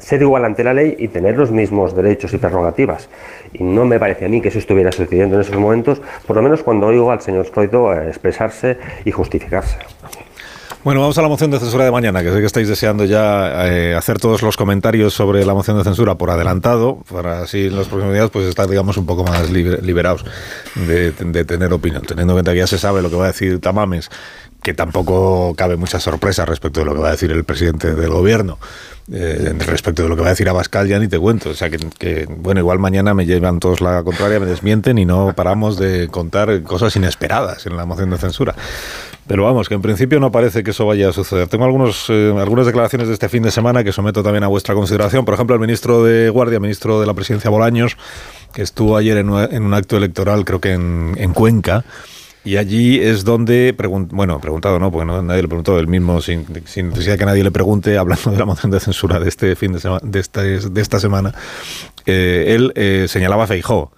ser igual ante la ley y tener los mismos derechos y prerrogativas. Y no me parece a mí que eso estuviera sucediendo en esos momentos, por lo menos cuando oigo al señor Zoido eh, expresarse y justificarse. Bueno, vamos a la moción de censura de mañana, que sé que estáis deseando ya eh, hacer todos los comentarios sobre la moción de censura por adelantado, para así en los próximos días pues estar, digamos, un poco más liberados de, de tener opinión, teniendo en cuenta que ya se sabe lo que va a decir Tamames, que tampoco cabe mucha sorpresa respecto de lo que va a decir el presidente del gobierno. Eh, respecto de lo que va a decir Abascal ya ni te cuento. O sea que, bueno, igual mañana me llevan todos la contraria, me desmienten y no paramos de contar cosas inesperadas en la moción de censura. Pero vamos, que en principio no parece que eso vaya a suceder. Tengo algunos, eh, algunas declaraciones de este fin de semana que someto también a vuestra consideración. Por ejemplo, el ministro de Guardia, ministro de la Presidencia Bolaños, que estuvo ayer en, un- acto electoral, creo que en Cuenca, y allí es donde, pregun- bueno, preguntado no, porque nadie le preguntó, él mismo, sin, necesidad que nadie le pregunte, hablando de la moción de censura de este fin de semana, de esta, de esta semana, eh, él eh, señalaba a Feijó.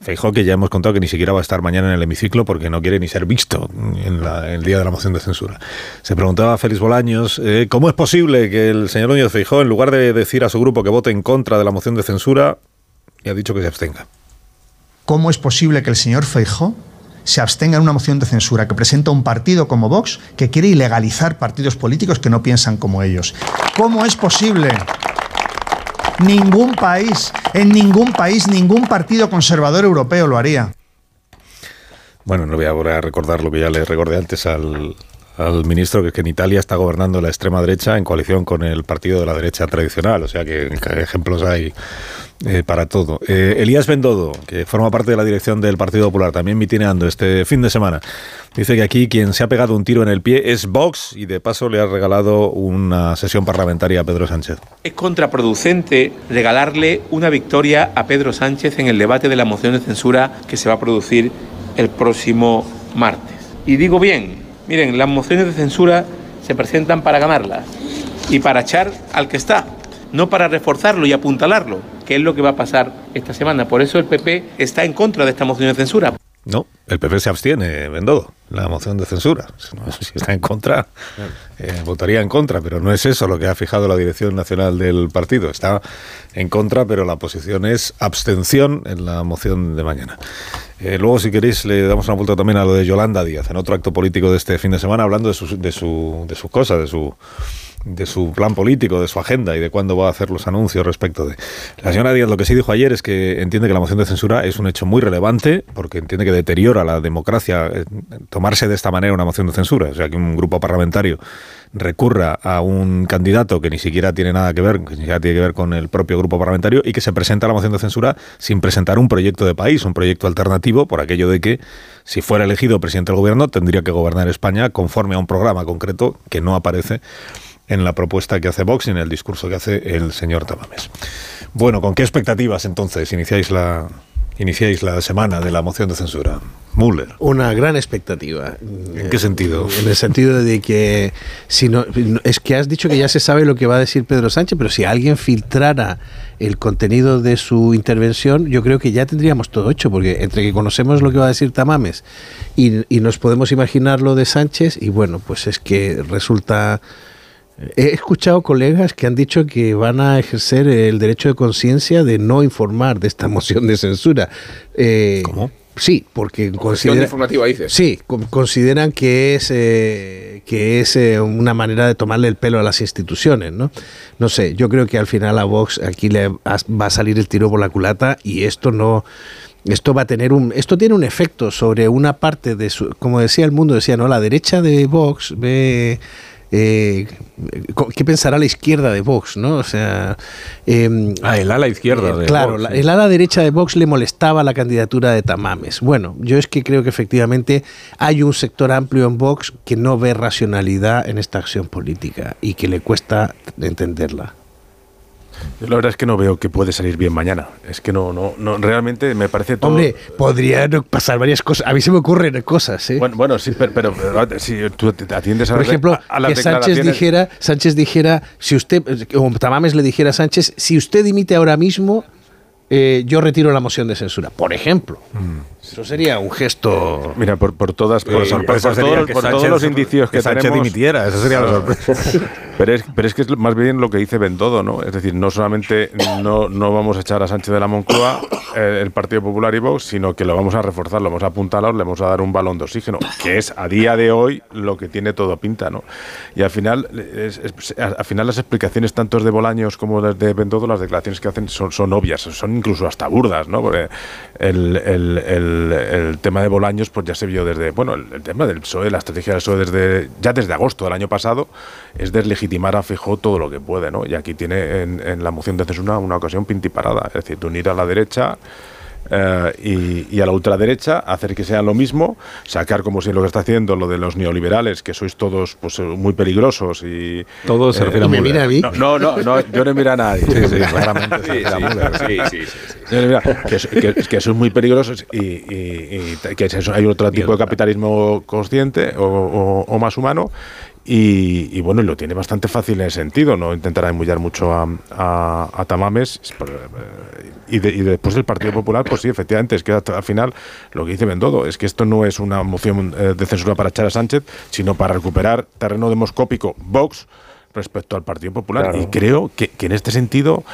Feijó que ya hemos contado que ni siquiera va a estar mañana en el hemiciclo porque no quiere ni ser visto en, el día de la moción de censura. Se preguntaba a Félix Bolaños eh, cómo es posible que el señor Núñez Feijó, en lugar de decir a su grupo que vote en contra de la moción de censura, y ha dicho que se abstenga. ¿Cómo es posible que el señor Feijó se abstenga en una moción de censura que presenta un partido como Vox que quiere ilegalizar partidos políticos que no piensan como ellos? ¿Cómo es posible? Ningún país, en ningún país, ningún partido conservador europeo lo haría. Bueno, no voy ahora a recordar lo que ya le recordé antes al, al ministro, que en Italia está gobernando la extrema derecha en coalición con el partido de la derecha tradicional, o sea que ejemplos hay eh, para todo. Eh, Elías Bendodo, que forma parte de la dirección del Partido Popular, también mitineando este fin de semana, dice que aquí quien se ha pegado un tiro en el pie es Vox y de paso le ha regalado una sesión parlamentaria a Pedro Sánchez. Es contraproducente regalarle una victoria a Pedro Sánchez en el debate de la moción de censura que se va a producir el próximo martes. Y digo bien, miren, las mociones de censura se presentan para ganarlas y para echar al que está, no para reforzarlo y apuntalarlo, que es lo que va a pasar esta semana. Por eso el PP está en contra de esta moción de censura. No, el PP se abstiene, Bendodo, la moción de censura. Si está en contra, eh, votaría en contra, pero no es eso lo que ha fijado la dirección nacional del partido. Está en contra, pero la posición es abstención en la moción de mañana. Eh, luego, si queréis, le damos una vuelta también a lo de Yolanda Díaz, en otro acto político de este fin de semana, hablando de su, de su, de su cosa, de su de su plan político, de su agenda y de cuándo va a hacer los anuncios respecto de... La señora Díaz lo que sí dijo ayer es que entiende que la moción de censura es un hecho muy relevante porque entiende que deteriora la democracia eh, tomarse de esta manera una moción de censura. O sea, que un grupo parlamentario recurra a un candidato que ni siquiera tiene nada que ver, que ni siquiera tiene que ver con el propio grupo parlamentario y que se presenta la moción de censura sin presentar un proyecto de país, un proyecto alternativo, por aquello de que si fuera elegido presidente del gobierno tendría que gobernar España conforme a un programa concreto que no aparece en la propuesta que hace Vox y en el discurso que hace el señor Tamames. Bueno, ¿con qué expectativas entonces iniciáis la, iniciáis la semana de la moción de censura? Müller. Una gran expectativa. ¿En qué sentido? En el sentido de que si no, es que has dicho que ya se sabe lo que va a decir Pedro Sánchez, pero si alguien filtrara el contenido de su intervención, yo creo que ya tendríamos todo hecho, porque entre que conocemos lo que va a decir Tamames y, y nos podemos imaginar lo de Sánchez, y bueno, pues es que resulta He escuchado colegas que han dicho que van a ejercer el derecho de conciencia de no informar de esta moción de censura. Eh, ¿Cómo? Sí, porque consideran, informativa, dices. sí, co- consideran que es eh, que es eh, una manera de tomarle el pelo a las instituciones, ¿no? No sé, yo creo que al final a Vox aquí le va a salir el tiro por la culata y esto no esto va a tener un esto tiene un efecto sobre una parte de su como decía el mundo decía no la derecha de Vox ve eh, qué pensará la izquierda de Vox, ¿no? O sea, em, ah, el ala izquierda de claro, Vox, el ala derecha de Vox le molestaba la candidatura de Tamames. Bueno, yo es que creo que efectivamente hay un sector amplio en Vox que no ve racionalidad en esta acción política y que le cuesta entenderla. Yo la verdad es que no veo que puede salir bien mañana. Es que no, no, no realmente me parece todo. Hombre, podría pasar varias cosas. A mí se me ocurren cosas, ¿eh? Bueno, bueno sí, pero, si tú atiendes a Por ejemplo, que Sánchez dijera, Sánchez dijera, si usted, o Tamames le dijera a Sánchez, si usted dimite ahora mismo, eh, yo retiro la moción de censura, por ejemplo. Mm. Eso sería un gesto. Mira, por, por todas, por, sorpresa, por, todos los indicios que, Sánchez dimitiera, eso sería la sorpresa. Pero es, pero es que es más bien lo que dice Bendodo, ¿no? Es decir, no solamente no, no vamos a echar a Sánchez de la Moncloa eh, el Partido Popular y Vox, sino que lo vamos a reforzar, lo vamos a apuntalar, le vamos a dar un balón de oxígeno, que es a día de hoy lo que tiene todo pinta, ¿no? Y al final, al final las explicaciones tanto de Bolaños como de Bendodo, las declaraciones que hacen son, son obvias, son incluso hasta burdas, ¿no? Porque el, el, el, tema de Bolaños, pues ya se vio desde, bueno, el, tema del PSOE, la estrategia del PSOE desde, ya desde agosto del año pasado, es deslegitimar a Fijó todo lo que puede, ¿no? Y aquí tiene en, en la moción de censura una ocasión pintiparada, es decir, de unir a la derecha eh, y, a la ultraderecha hacer que sea lo mismo, sacar como si lo que está haciendo lo de los neoliberales, que sois todos pues muy peligrosos y... Todos se eh, me mira a mí? No, no, no, yo no miro a nadie. Sí, sí, claramente. Sí, sí, sí, que, que, sois muy peligrosos y, y, que hay otro tipo de capitalismo consciente o, o más humano y, bueno, lo tiene bastante fácil en ese sentido, no intentará emullar mucho a, a, Tamames. Eh, y, después del Partido Popular, pues sí, efectivamente, es que al final lo que dice Bendodo es que esto no es una moción eh, de censura para echar a Sánchez, sino para recuperar terreno demoscópico Vox respecto al Partido Popular. Y creo que, en este sentido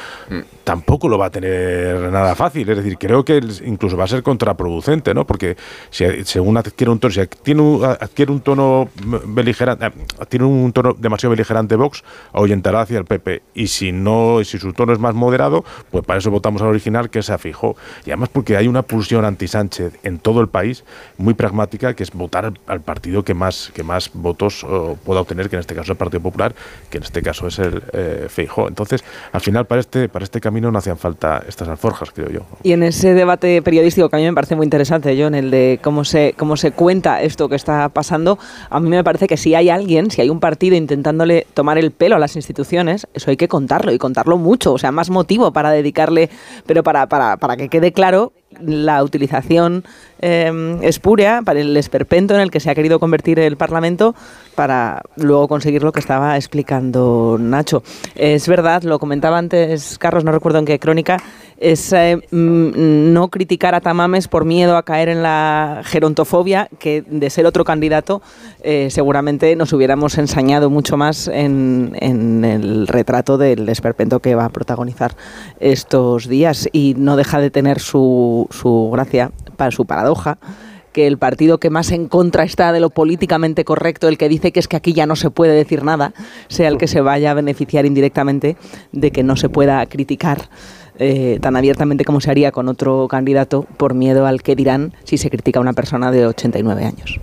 tampoco lo va a tener nada fácil. Es decir, creo que incluso va a ser contraproducente, ¿no? Porque si según adquiere un tono, si adquiere un, adquiere un tono beligerante, eh, tiene un tono demasiado beligerante Vox, ahuyentará hacia el PP. Y si no, si su tono es más moderado, pues para eso votamos al original que se afijó. Y además porque hay una pulsión anti-Sánchez en todo el país muy pragmática, que es votar al, partido que más, que más votos oh, pueda obtener, que en este caso es el Partido Popular, que en este caso es el eh, Entonces, al final, para este, para este camino no hacían falta estas alforjas, creo yo. Y en ese debate periodístico que a mí me parece muy interesante, John, el de cómo se, cómo se cuenta esto que está pasando, a mí me parece que si hay alguien, si hay un partido intentándole tomar el pelo a las instituciones, eso hay que contarlo y contarlo mucho, o sea, más motivo para dedicarle, pero para, para, para que quede claro la utilización eh, espúrea, para el esperpento en el que se ha querido convertir el Parlamento para luego conseguir lo que estaba explicando Nacho. Es verdad, lo comentaba antes Carlos, no recuerdo en qué crónica, es eh, mm, no criticar a Tamames por miedo a caer en la gerontofobia, que de ser otro candidato eh, seguramente nos hubiéramos ensañado mucho más en, en, el retrato del esperpento que va a protagonizar estos días y no deja de tener su, su gracia, para su paradoja que el partido que más en contra está de lo políticamente correcto, el que dice que es que aquí ya no se puede decir nada, sea el que se vaya a beneficiar indirectamente de que no se pueda criticar eh, tan abiertamente como se haría con otro candidato por miedo al que dirán si se critica a una persona de 89 años.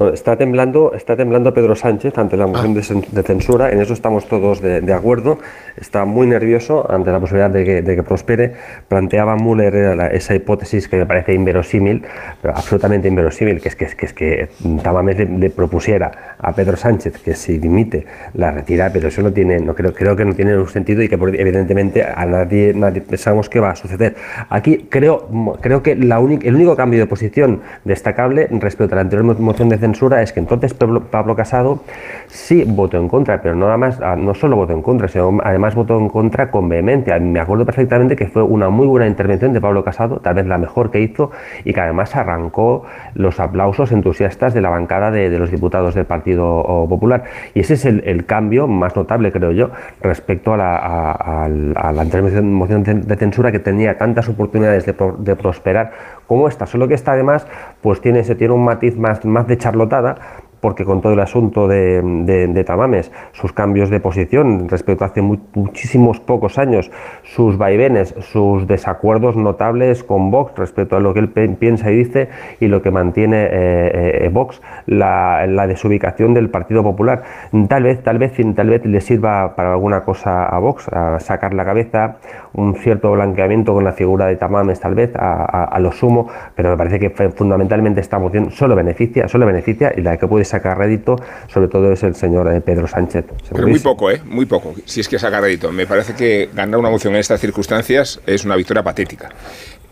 Está temblando, está temblando Pedro Sánchez ante la moción ah. de, censura, en eso estamos todos de, acuerdo. Está muy nervioso ante la posibilidad de que, prospere. Planteaba Müller esa hipótesis que me parece inverosímil, pero absolutamente inverosímil, que es que, es que, es que Tamames le, propusiera a Pedro Sánchez que si dimite la retira, pero eso no tiene, no creo, creo que no tiene un sentido y que evidentemente a nadie, nadie pensamos que va a suceder. Aquí creo, creo que la el único cambio de posición destacable respecto a la anterior moción de censura es que entonces Pablo Casado sí votó en contra, pero no, nada más, ah, no solo votó en contra, sino además votó en contra con vehemencia. Me acuerdo perfectamente que fue una muy buena intervención de Pablo Casado, tal vez la mejor que hizo, y que además arrancó los aplausos entusiastas de la bancada de, los diputados del Partido Popular. Y ese es el, cambio más notable, creo yo, respecto a la, a, la intervención de censura que tenía tantas oportunidades de, de prosperar como esta. Solo que esta además pues tiene, se tiene un matiz más, más de charlotada porque con todo el asunto de, de, Tamames, sus cambios de posición respecto a hace muchísimos pocos años, sus vaivenes, sus desacuerdos notables con Vox respecto a lo que él piensa y dice y lo que mantiene eh, Vox, la, la, desubicación del Partido Popular. Tal vez, tal vez, tal vez le sirva para alguna cosa a Vox, a sacar la cabeza, un cierto blanqueamiento con la figura de Tamames, tal vez, a, lo sumo, pero me parece que fundamentalmente esta moción solo beneficia, solo beneficia y la que puede sacar rédito, sobre todo es el señor eh, Pedro Sánchez. Pero muy poco, ¿eh? Muy poco, si es que saca rédito. Me parece que ganar una moción en estas circunstancias es una victoria patética.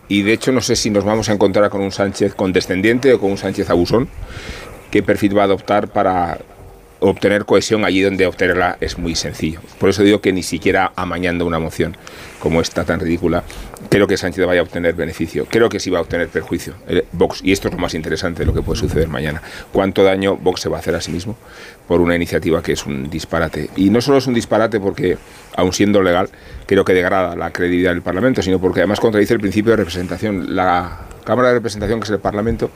Y de hecho no sé si nos vamos a encontrar con un Sánchez condescendiente o con un Sánchez abusón. ¿Qué perfil va a adoptar para obtener cohesión allí donde obtenerla es muy sencillo. Por eso digo que ni siquiera amañando una moción como esta tan ridícula, creo que Sánchez vaya a obtener beneficio. Creo que sí va a obtener perjuicio eh, Vox. Y esto es lo más interesante de lo que puede suceder mañana. ¿Cuánto daño Vox se va a hacer a sí mismo por una iniciativa que es un disparate? Y no solo es un disparate porque, aun siendo legal, creo que degrada la credibilidad del Parlamento, sino porque además contradice el principio de representación. La Cámara de Representación, que es el Parlamento,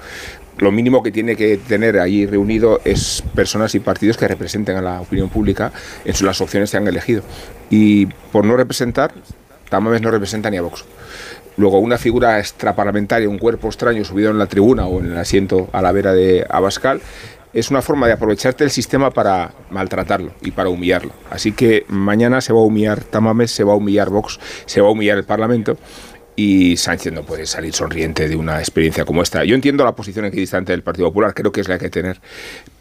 lo mínimo que tiene que tener allí reunido es personas y partidos que representen a la opinión pública en las opciones que han elegido. Y por no representar, Tamames no representa ni a Vox. Luego, una figura extraparlamentaria, un cuerpo extraño subido en la tribuna o en el asiento a la vera de Abascal, es una forma de aprovecharte el sistema para maltratarlo y para humillarlo. Así que mañana se va a humillar Tamames, se va a humillar Vox, se va a humillar el Parlamento y Sánchez no puede salir sonriente de una experiencia como esta. Yo entiendo la posición equidistante del Partido Popular, creo que es la que hay que tener.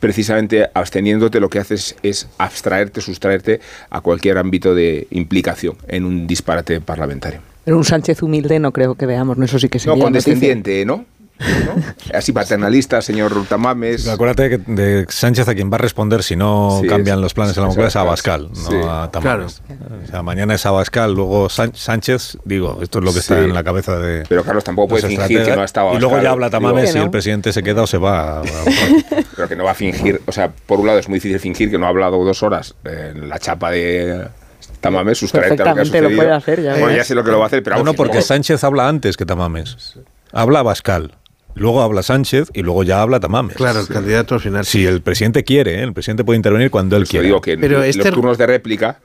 Precisamente absteniéndote lo que haces es abstraerte, sustraerte a cualquier ámbito de implicación en un disparate parlamentario. Pero un Sánchez humilde no creo que veamos, no eso sí que sería No, condescendiente, ¿no? Así paternalista, señor Rutamames. Acuérdate que de Sánchez a quien va a responder si no cambian los planes en la mujer es a Abascal, no a Tamames. O sea, mañana es Abascal, luego Sánchez, digo, esto es lo que está en la cabeza de. Pero Carlos tampoco puede fingir que no ha estado Y luego ya habla Tamames y el presidente se queda o se va. Pero que no va a fingir, o sea, por un lado es muy difícil fingir que no ha hablado dos horas en la chapa de Tamames, sustraerte a lo que ha sucedido. lo puede hacer ya. Bueno, ya sé lo que lo va a hacer, pero No, porque Sánchez habla antes que Tamames. Habla Abascal. Luego habla Sánchez y luego ya habla Tamames. Claro, el candidato al final. Si el presidente quiere, ¿eh? el presidente puede intervenir cuando él pues quiera. Digo que Pero en este... los turnos de réplica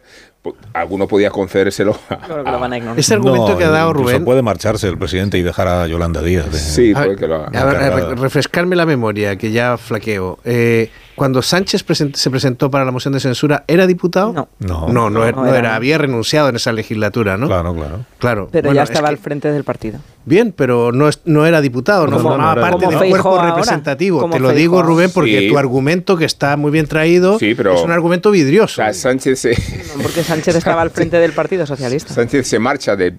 alguno podía concedérselo. Creo que lo van a ignorar. Este argumento que ha dado Rubén. puede marcharse el presidente y dejar a Yolanda Díaz. sí, puede que lo haga. A ver, refrescarme la memoria, que ya flaqueo. Eh, cuando Sánchez se presentó para la moción de censura, ¿era diputado? No. No, no, no, era, había renunciado en esa legislatura, ¿no? Claro, claro. claro. Pero ya estaba al frente del partido. Bien, pero no, no era diputado, no formaba parte del cuerpo representativo. Te lo digo, Rubén, porque tu argumento, que está muy bien traído, es un argumento vidrioso. Sánchez se... porque Sánchez estaba al frente del Partido Socialista. Sánchez se marcha, de,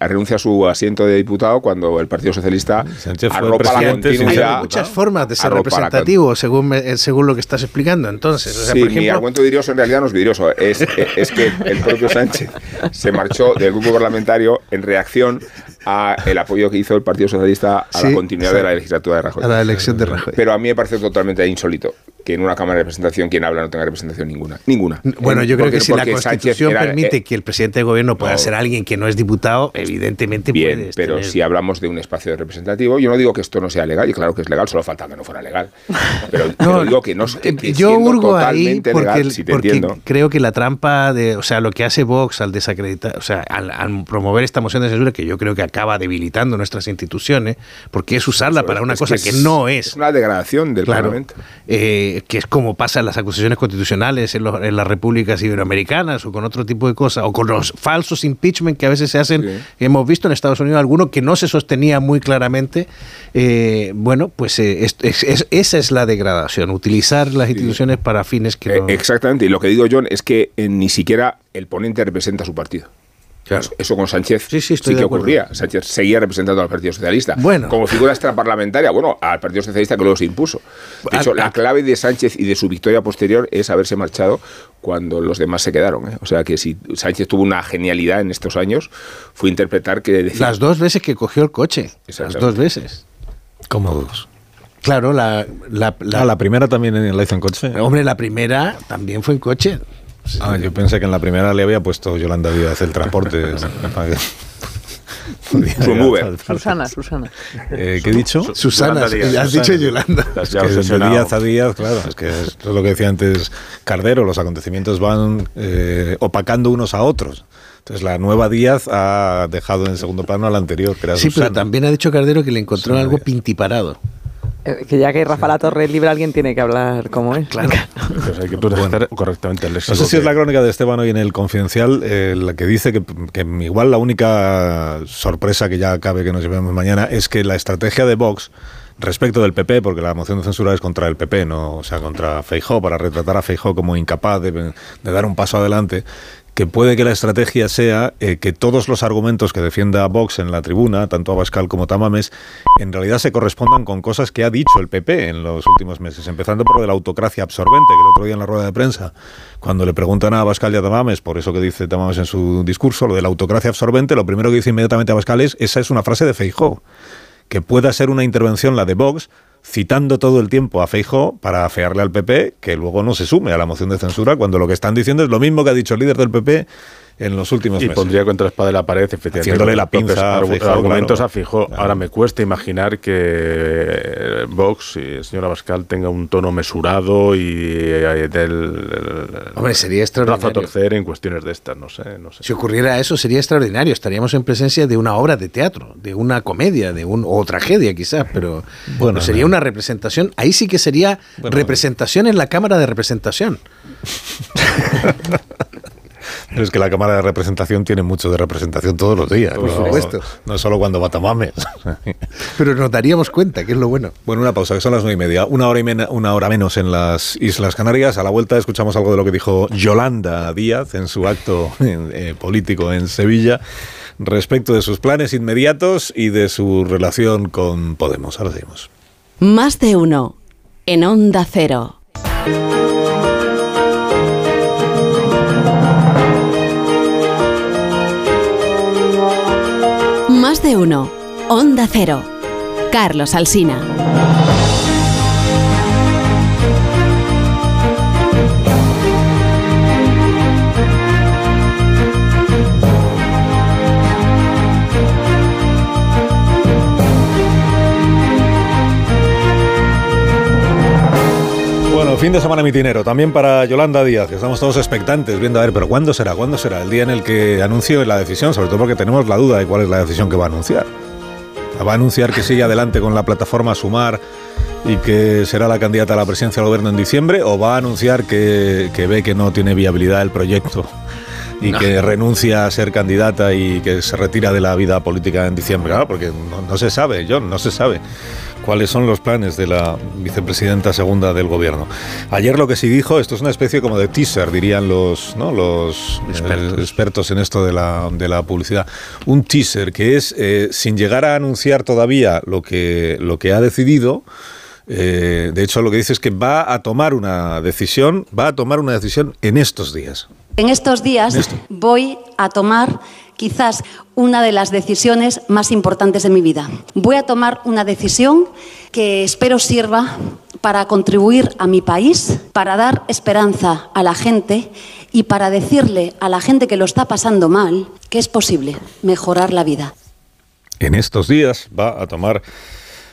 renuncia a su asiento de diputado cuando el Partido Socialista Sánchez arropa la continuidad. Hay muchas formas de ser representativo, según, según lo que estás explicando. Entonces, sí, mi argumento vidrioso en realidad no es vidrioso, es, es que el propio Sánchez se marchó del grupo parlamentario en reacción a el apoyo que hizo el Partido Socialista a la continuidad de la legislatura de Rajoy. A la elección de Rajoy. Pero a mí me parece totalmente insólito que en una Cámara de Representación quien habla no tenga representación ninguna. Ninguna. Bueno, yo creo que si la Constitución permite eh, que el presidente de gobierno pueda ser alguien que no es diputado, evidentemente Bien, pero si hablamos de un espacio representativo, yo no digo que esto no sea legal, y claro que es legal, solo falta que no fuera legal. Pero, digo que no que, que Yo hurgo ahí porque, creo que la trampa de, o sea, lo que hace Vox al desacreditar, o sea, al, promover esta moción de censura, que yo creo que acaba debilitando nuestras instituciones, porque es usarla para una cosa que, no es. Es una degradación del Parlamento. Eh, que es como pasa en las acusaciones constitucionales en, las repúblicas iberoamericanas o con otro tipo de cosas, o con los falsos impeachment que a veces se hacen, hemos visto en Estados Unidos alguno que no se sostenía muy claramente, eh, bueno, pues eh, esa es la degradación, utilizar las instituciones para fines que... Eh, exactamente, y lo que digo John es que ni siquiera el ponente representa a su partido. Eso con Sánchez sí, que ocurría. Sánchez seguía representando al Partido Socialista. Bueno. Como figura extraparlamentaria, bueno, al Partido Socialista que luego se impuso. De hecho, la clave de Sánchez y de su victoria posterior es haberse marchado cuando los demás se quedaron. ¿eh? O sea que si Sánchez tuvo una genialidad en estos años, fue interpretar que... Las dos veces que cogió el coche. Las dos veces. ¿Cómo dos? Claro, la, la, ah, la primera también la hizo en coche. Hombre, la primera también fue en coche. Ah, yo pensé que en la primera le había puesto Yolanda Díaz el transporte. Susana, Susana. Eh, ¿Qué he dicho? Susana, Díaz. has dicho Yolanda. Es que de. Díaz a Díaz, claro, es que es lo que decía antes Cardero, los acontecimientos van eh, opacando unos a otros. Entonces la nueva Díaz ha dejado en segundo plano a la anterior, que era Sí, pero también ha dicho Cardero que le encontró Susana algo Díaz. pintiparado. Eh, Que ya que Rafa La Torre es libre, alguien tiene que hablar como es. Claro. Pues hay que utilizar correctamente el No sé si es la crónica de Esteban hoy en el Confidencial, eh, la que dice que, que igual la única sorpresa que ya cabe que nos llevemos mañana es que la estrategia de Vox respecto del PP, porque la moción de censura es contra el PP, no, o sea, contra Feijó, para retratar a Feijó como incapaz de, de dar un paso adelante, que puede que la estrategia sea eh, que todos los argumentos que defienda Vox en la tribuna, tanto Abascal como Tamames, en realidad se correspondan con cosas que ha dicho el PP en los últimos meses, empezando por lo de la autocracia absorbente, que el otro día en la rueda de prensa, cuando le preguntan a Abascal y a Tamames, por eso que dice Tamames en su discurso, lo de la autocracia absorbente, lo primero que dice inmediatamente Abascal es, esa es una frase de Feijó, que pueda ser una intervención la de Vox, citando todo el tiempo a Feijó para afearle al PP, que luego no se sume a la moción de censura, cuando lo que están diciendo es lo mismo que ha dicho el líder del PP en los últimos Y meses. pondría contra la espada de la pared, efectivamente. Haciéndole la pinza argumentos claro. a Fijó. Claro. Ahora me cuesta imaginar que eh, Vox y el señor Abascal tenga un tono mesurado y eh, del Hombre, sería brazo a extraordinario. torcer en cuestiones de estas, no sé, no sé. Si ocurriera eso sería extraordinario. Estaríamos en presencia de una obra de teatro, de una comedia, de un o tragedia quizás, pero Bueno, no sería no. una representación. Ahí sí que sería Bueno. representación en la Cámara de Representación. Pero es que la Cámara de Representación tiene mucho de representación todos los días. Por no, supuesto. No solo cuando va Tamames. Pero nos daríamos cuenta, que es lo bueno. Bueno, una pausa, que son las nueve y media. Una hora, y mena- una hora menos en las Islas Canarias. A la vuelta escuchamos algo de lo que dijo Yolanda Díaz en su acto eh, político en Sevilla respecto de sus planes inmediatos y de su relación con Podemos. Ahora seguimos. Más de uno. En Onda Cero. Uno. Onda Cero. Carlos Alsina. Bueno, fin de semana mitinero, también para Yolanda Díaz, que estamos todos expectantes, viendo a ver, pero ¿cuándo será? ¿Cuándo será el día en el que anuncie la decisión? Sobre todo porque tenemos la duda de cuál es la decisión que va a anunciar. ¿Va a anunciar que sigue adelante con la plataforma Sumar y que será la candidata a la presidencia del gobierno en diciembre? ¿O va a anunciar que, que ve que no tiene viabilidad el proyecto y No. que renuncia a ser candidata y que se retira de la vida política en diciembre? Claro, porque no, no se sabe, John, no se sabe cuáles son los planes de la vicepresidenta segunda del gobierno. Ayer lo que sí dijo, esto es una especie como de teaser, dirían los, ¿no? los expertos. expertos en esto de la, de la publicidad. Un teaser que es, eh, sin llegar a anunciar todavía lo que, lo que ha decidido, eh, de hecho lo que dice es que va a tomar una decisión, va a tomar una decisión en estos días. En estos días Esto. voy a tomar quizás una de las decisiones más importantes de mi vida. Voy a tomar una decisión que espero sirva para contribuir a mi país, para dar esperanza a la gente y para decirle a la gente que lo está pasando mal que es posible mejorar la vida. En estos días va a tomar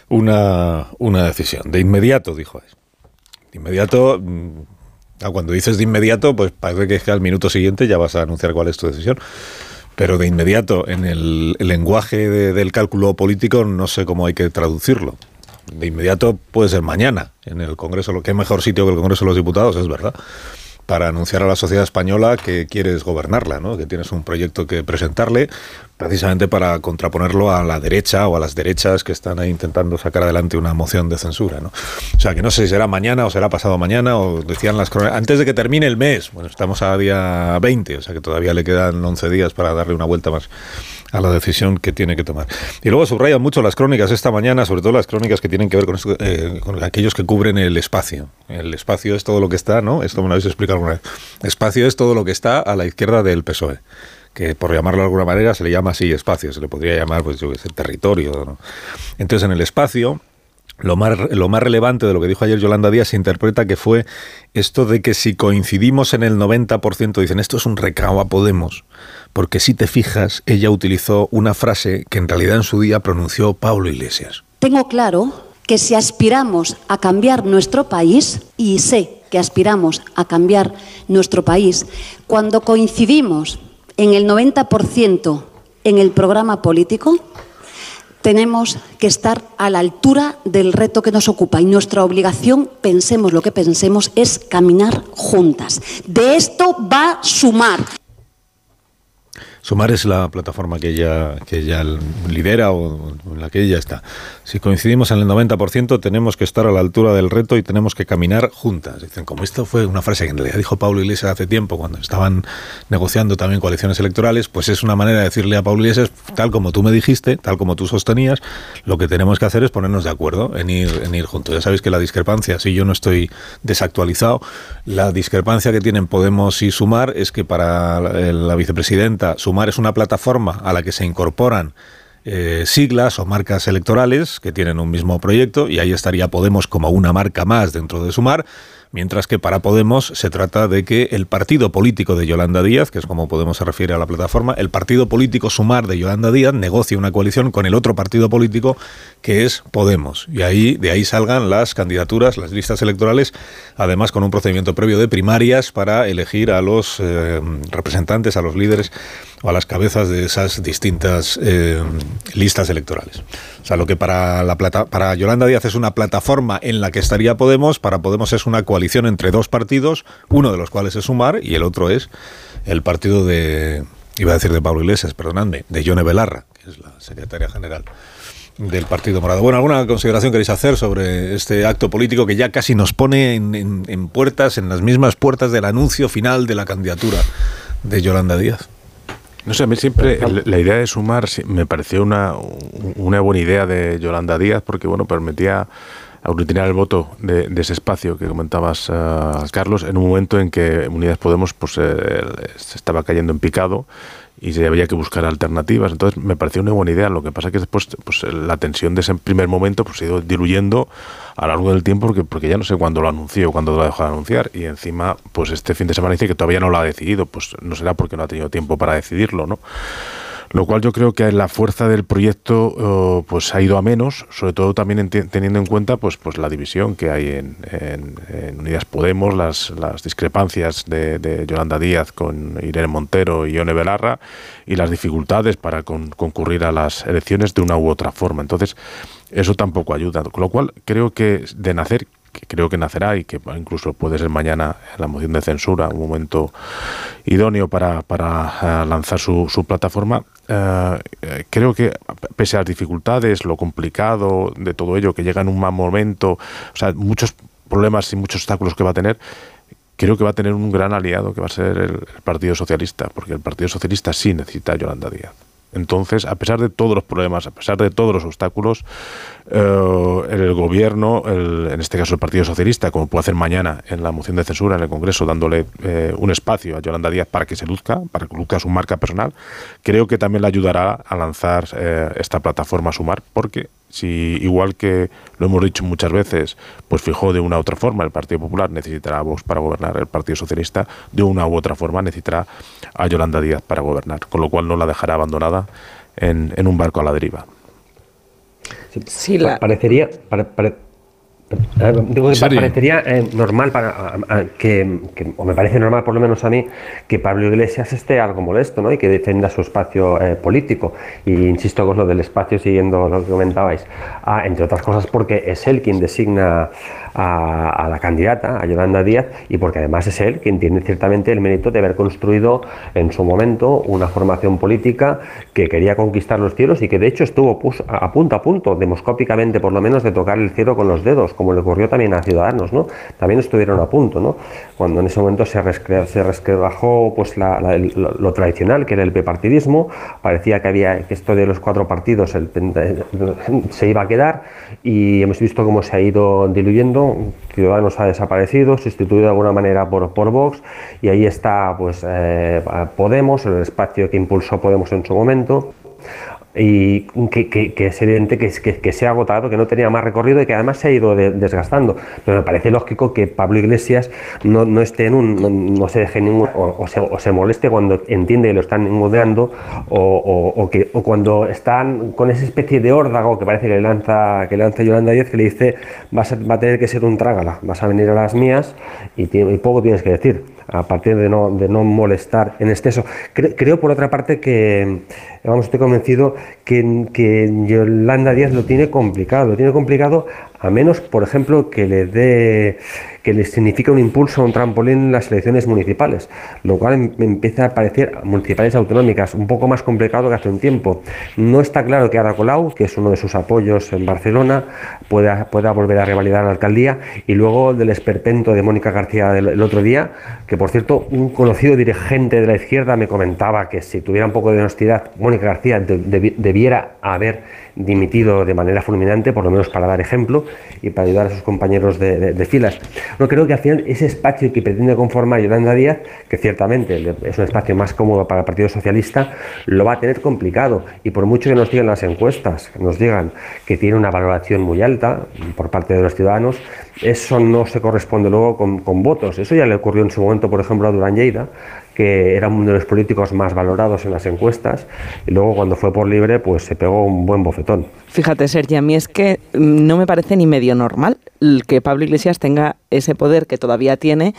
una, una decisión. De inmediato, dijo. De inmediato, mm, cuando dices de inmediato, pues parece que es que al minuto siguiente ya vas a anunciar cuál es tu decisión. Pero de inmediato, en el, lenguaje de- del cálculo político, no sé cómo hay que traducirlo. De inmediato puede ser mañana, en el Congreso, lo que mejor sitio que el Congreso de los Diputados, es verdad, para anunciar a la sociedad española que quieres gobernarla, ¿no? que tienes un proyecto que presentarle, precisamente para contraponerlo a la derecha o a las derechas que están ahí intentando sacar adelante una moción de censura. ¿no? O sea, que no sé si será mañana o será pasado mañana, o decían las crónicas, antes de que termine el mes, bueno, estamos a día 20, o sea que todavía le quedan 11 días para darle una vuelta más a la decisión que tiene que tomar. Y luego subrayan mucho las crónicas esta mañana, sobre todo las crónicas que tienen que ver eh, con aquellos que cubren el espacio. El espacio es todo lo que está, ¿no? Esto me lo habéis explicado alguna vez. Espacio es todo lo que está a la izquierda del PSOE. Que por llamarlo de alguna manera se le llama así espacio, se le podría llamar, pues yo qué sé, territorio. Entonces en el espacio lo más, lo más relevante de lo que dijo ayer Yolanda Díaz se interpreta que fue esto de que si coincidimos en el 90%, dicen esto es un recao a Podemos, porque si te fijas, ella utilizó una frase que en realidad en su día pronunció Pablo Iglesias. Tengo claro que si aspiramos a cambiar nuestro país, y sé que aspiramos a cambiar nuestro país, cuando coincidimos en el 90% en el programa político, tenemos que estar a la altura del reto que nos ocupa y nuestra obligación, pensemos lo que pensemos, es caminar juntas. De esto va a sumar. Sumar es la plataforma que ella, que ella lidera o en la que ella está. Si coincidimos en el 90%, tenemos que estar a la altura del reto y tenemos que caminar juntas. Dicen, como esto fue una frase que en realidad dijo Pablo Iglesias hace tiempo, cuando estaban negociando también coaliciones electorales, pues es una manera de decirle a Pablo Iglesias, tal como tú me dijiste, tal como tú sostenías, lo que tenemos que hacer es ponernos de acuerdo en ir, en ir juntos. Ya sabéis que la discrepancia, si yo no estoy desactualizado, la discrepancia que tienen Podemos y Sumar es que para la vicepresidenta, Sumar es una plataforma a la que se incorporan eh, siglas o marcas electorales que tienen un mismo proyecto y ahí estaría Podemos como una marca más dentro de Sumar, mientras que para Podemos se trata de que el partido político de Yolanda Díaz, que es como Podemos se refiere a la plataforma, el partido político Sumar de Yolanda Díaz negocie una coalición con el otro partido político que es Podemos. Y ahí de ahí salgan las candidaturas, las listas electorales, además con un procedimiento previo de primarias para elegir a los eh, representantes, a los líderes a las cabezas de esas distintas eh, listas electorales. O sea, lo que para, la plata, para Yolanda Díaz es una plataforma en la que estaría Podemos, para Podemos es una coalición entre dos partidos, uno de los cuales es Sumar y el otro es el partido de, iba a decir de Pablo Iglesias, perdonadme, de Yone Belarra, que es la secretaria general del Partido Morado. Bueno, ¿alguna consideración queréis hacer sobre este acto político que ya casi nos pone en, en puertas, en las mismas puertas del anuncio final de la candidatura de Yolanda Díaz? No sé, a mí siempre la idea de sumar me pareció una, una buena idea de Yolanda Díaz porque, bueno, permitía aglutinar el voto de, ese espacio que comentabas, eh, Carlos, en un momento en que Unidas Podemos pues, eh, se estaba cayendo en picado y se había que buscar alternativas. Entonces me pareció una buena idea. Lo que pasa es que después pues, la tensión de ese primer momento pues, se ha ido diluyendo a lo largo del tiempo porque, porque ya no sé cuándo lo anunció cuándo lo dejó de anunciar. Y encima, pues este fin de semana dice que todavía no lo ha decidido. Pues no será porque no ha tenido tiempo para decidirlo, ¿no? Lo cual yo creo que la fuerza del proyecto oh, pues ha ido a menos, sobre todo también teniendo en cuenta pues, pues la división que hay en, Unidas Podemos, las, las discrepancias de, Yolanda Díaz con Irene Montero y Ione Belarra y las dificultades para concurrir a las elecciones de una u otra forma. Entonces, eso tampoco ayuda. Con lo cual, creo que de nacer que creo que nacerá y que incluso puede ser mañana la moción de censura, un momento idóneo para, para eh, lanzar su, su plataforma, eh, creo que pese a las dificultades, lo complicado de todo ello, que llega en un mal momento, o sea, muchos problemas y muchos obstáculos que va a tener, creo que va a tener un gran aliado que va a ser el, el Partido Socialista, porque el Partido Socialista sí necesita a Yolanda Díaz. Entonces, a pesar de todos los problemas, a pesar de todos los obstáculos, eh, el gobierno, en este caso el Partido Socialista, como puede hacer mañana en la moción de censura en el Congreso, dándole eh, un espacio a Yolanda Díaz para que se luzca, para que luzca su marca personal, creo que también le ayudará a lanzar eh, esta plataforma Sumar, porque si igual que lo hemos dicho muchas veces, pues fijó de una u otra forma el Partido Popular necesitará a Vox para gobernar, el Partido Socialista de una u otra forma necesitará a Yolanda Díaz para gobernar, con lo cual no la dejará abandonada en, en un barco a la deriva. Sí, la... parecería, Digo que parecería eh, normal para que, o me parece normal por lo menos a mí, que Pablo Iglesias esté algo molesto ¿no? y que defienda su espacio eh, político. Y insisto con lo del espacio, siguiendo lo que comentabais, ah, entre otras cosas porque es él quien designa a, la candidata, a Yolanda Díaz, y porque además es él quien tiene ciertamente el mérito de haber construido en su momento una formación política que quería conquistar los cielos y que de hecho estuvo a punto a punto, demoscópicamente por lo menos, de tocar el cielo con los dedos, como le ocurrió también a Ciudadanos, ¿no? También estuvieron a punto, ¿no? Cuando en ese momento se, resquebrajó pues, lo, tradicional, que era el bipartidismo, parecía que había que esto de los cuatro partidos se iba a quedar y hemos visto cómo se ha ido diluyendo Ciudadanos ha desaparecido, sustituido de alguna manera por, por Vox, y ahí está pues, eh, Podemos, el espacio que impulsó Podemos en su momento. Y que, es evidente que, que, se ha agotado, que no tenía más recorrido y que además se ha ido desgastando. Pero me parece lógico que Pablo Iglesias no, no esté en un, no, se deje ningún, o, se, moleste cuando entiende que lo están engodeando o, o, que, o cuando están con esa especie de órdago que parece que le lanza, que lanza Yolanda Díaz, que le dice vas a, va a tener que ser un trágala, vas a venir a las mías y, y poco tienes que decir a partir de no, de no molestar en exceso. Creo, por otra parte que, vamos, estoy convencido que, que Yolanda Díaz lo tiene complicado, lo tiene complicado a menos, por ejemplo, que le dé que le significa un impulso, un trampolín en las elecciones municipales, lo cual em, empieza a parecer municipales autonómicas un poco más complicado que hace un tiempo. No está claro que Ada Colau, que es uno de sus apoyos en Barcelona, pueda, pueda volver a revalidar la alcaldía y luego del esperpento de Mónica García del, otro día, que por cierto un conocido dirigente de la izquierda me comentaba que si tuviera un poco de honestidad, Mónica García debiera haber dimitido de manera fulminante, por lo menos para dar ejemplo y para ayudar a sus compañeros de, filas. No creo que al final ese espacio que pretende conformar Yolanda Díaz, que ciertamente es un espacio más cómodo para el Partido Socialista, lo va a tener complicado. Y por mucho que nos digan las encuestas, nos digan que tiene una valoración muy alta por parte de los ciudadanos, eso no se corresponde luego con, con votos. Eso ya le ocurrió en su momento, por ejemplo, a Durán Lleida, que era uno de los políticos más valorados en las encuestas y luego cuando fue por libre pues se pegó un buen bofetón. Fíjate Sergio, a mí es que mm, no me parece ni medio normal que Pablo Iglesias tenga ese poder que todavía tiene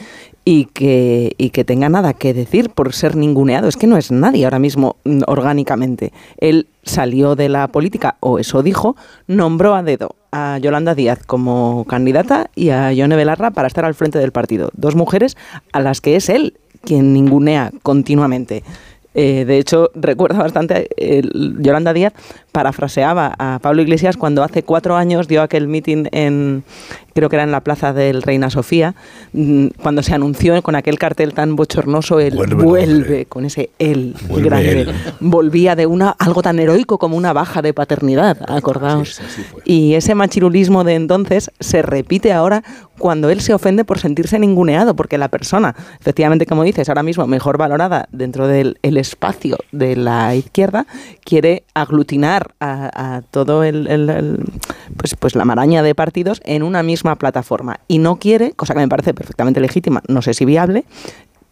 y que, y que tenga nada que decir por ser ninguneado. Es que no es nadie ahora mismo mm, orgánicamente. Él salió de la política, o eso dijo, nombró a dedo a Yolanda Díaz como candidata y a Yone Belarra para estar al frente del partido. Dos mujeres a las que es él quien ningunea continuamente. Eh, de hecho, recuerda bastante, eh, Yolanda Díaz parafraseaba a Pablo Iglesias cuando hace cuatro años dio aquel mitin en, creo que era en la plaza del Reina Sofía, mm, cuando se anunció con aquel cartel tan bochornoso el vuelve, con ese el grande. Volvía de una algo tan heroico como una baja de paternidad, acordaos. y ese machirulismo de entonces se repite ahora cuando él se ofende por sentirse ninguneado, porque la persona, efectivamente, como dices, ahora mismo mejor valorada dentro del espacio de la izquierda, quiere aglutinar a, todo el, pues, pues la maraña de partidos en una misma plataforma. Y no quiere, cosa que me parece perfectamente legítima, no sé si viable,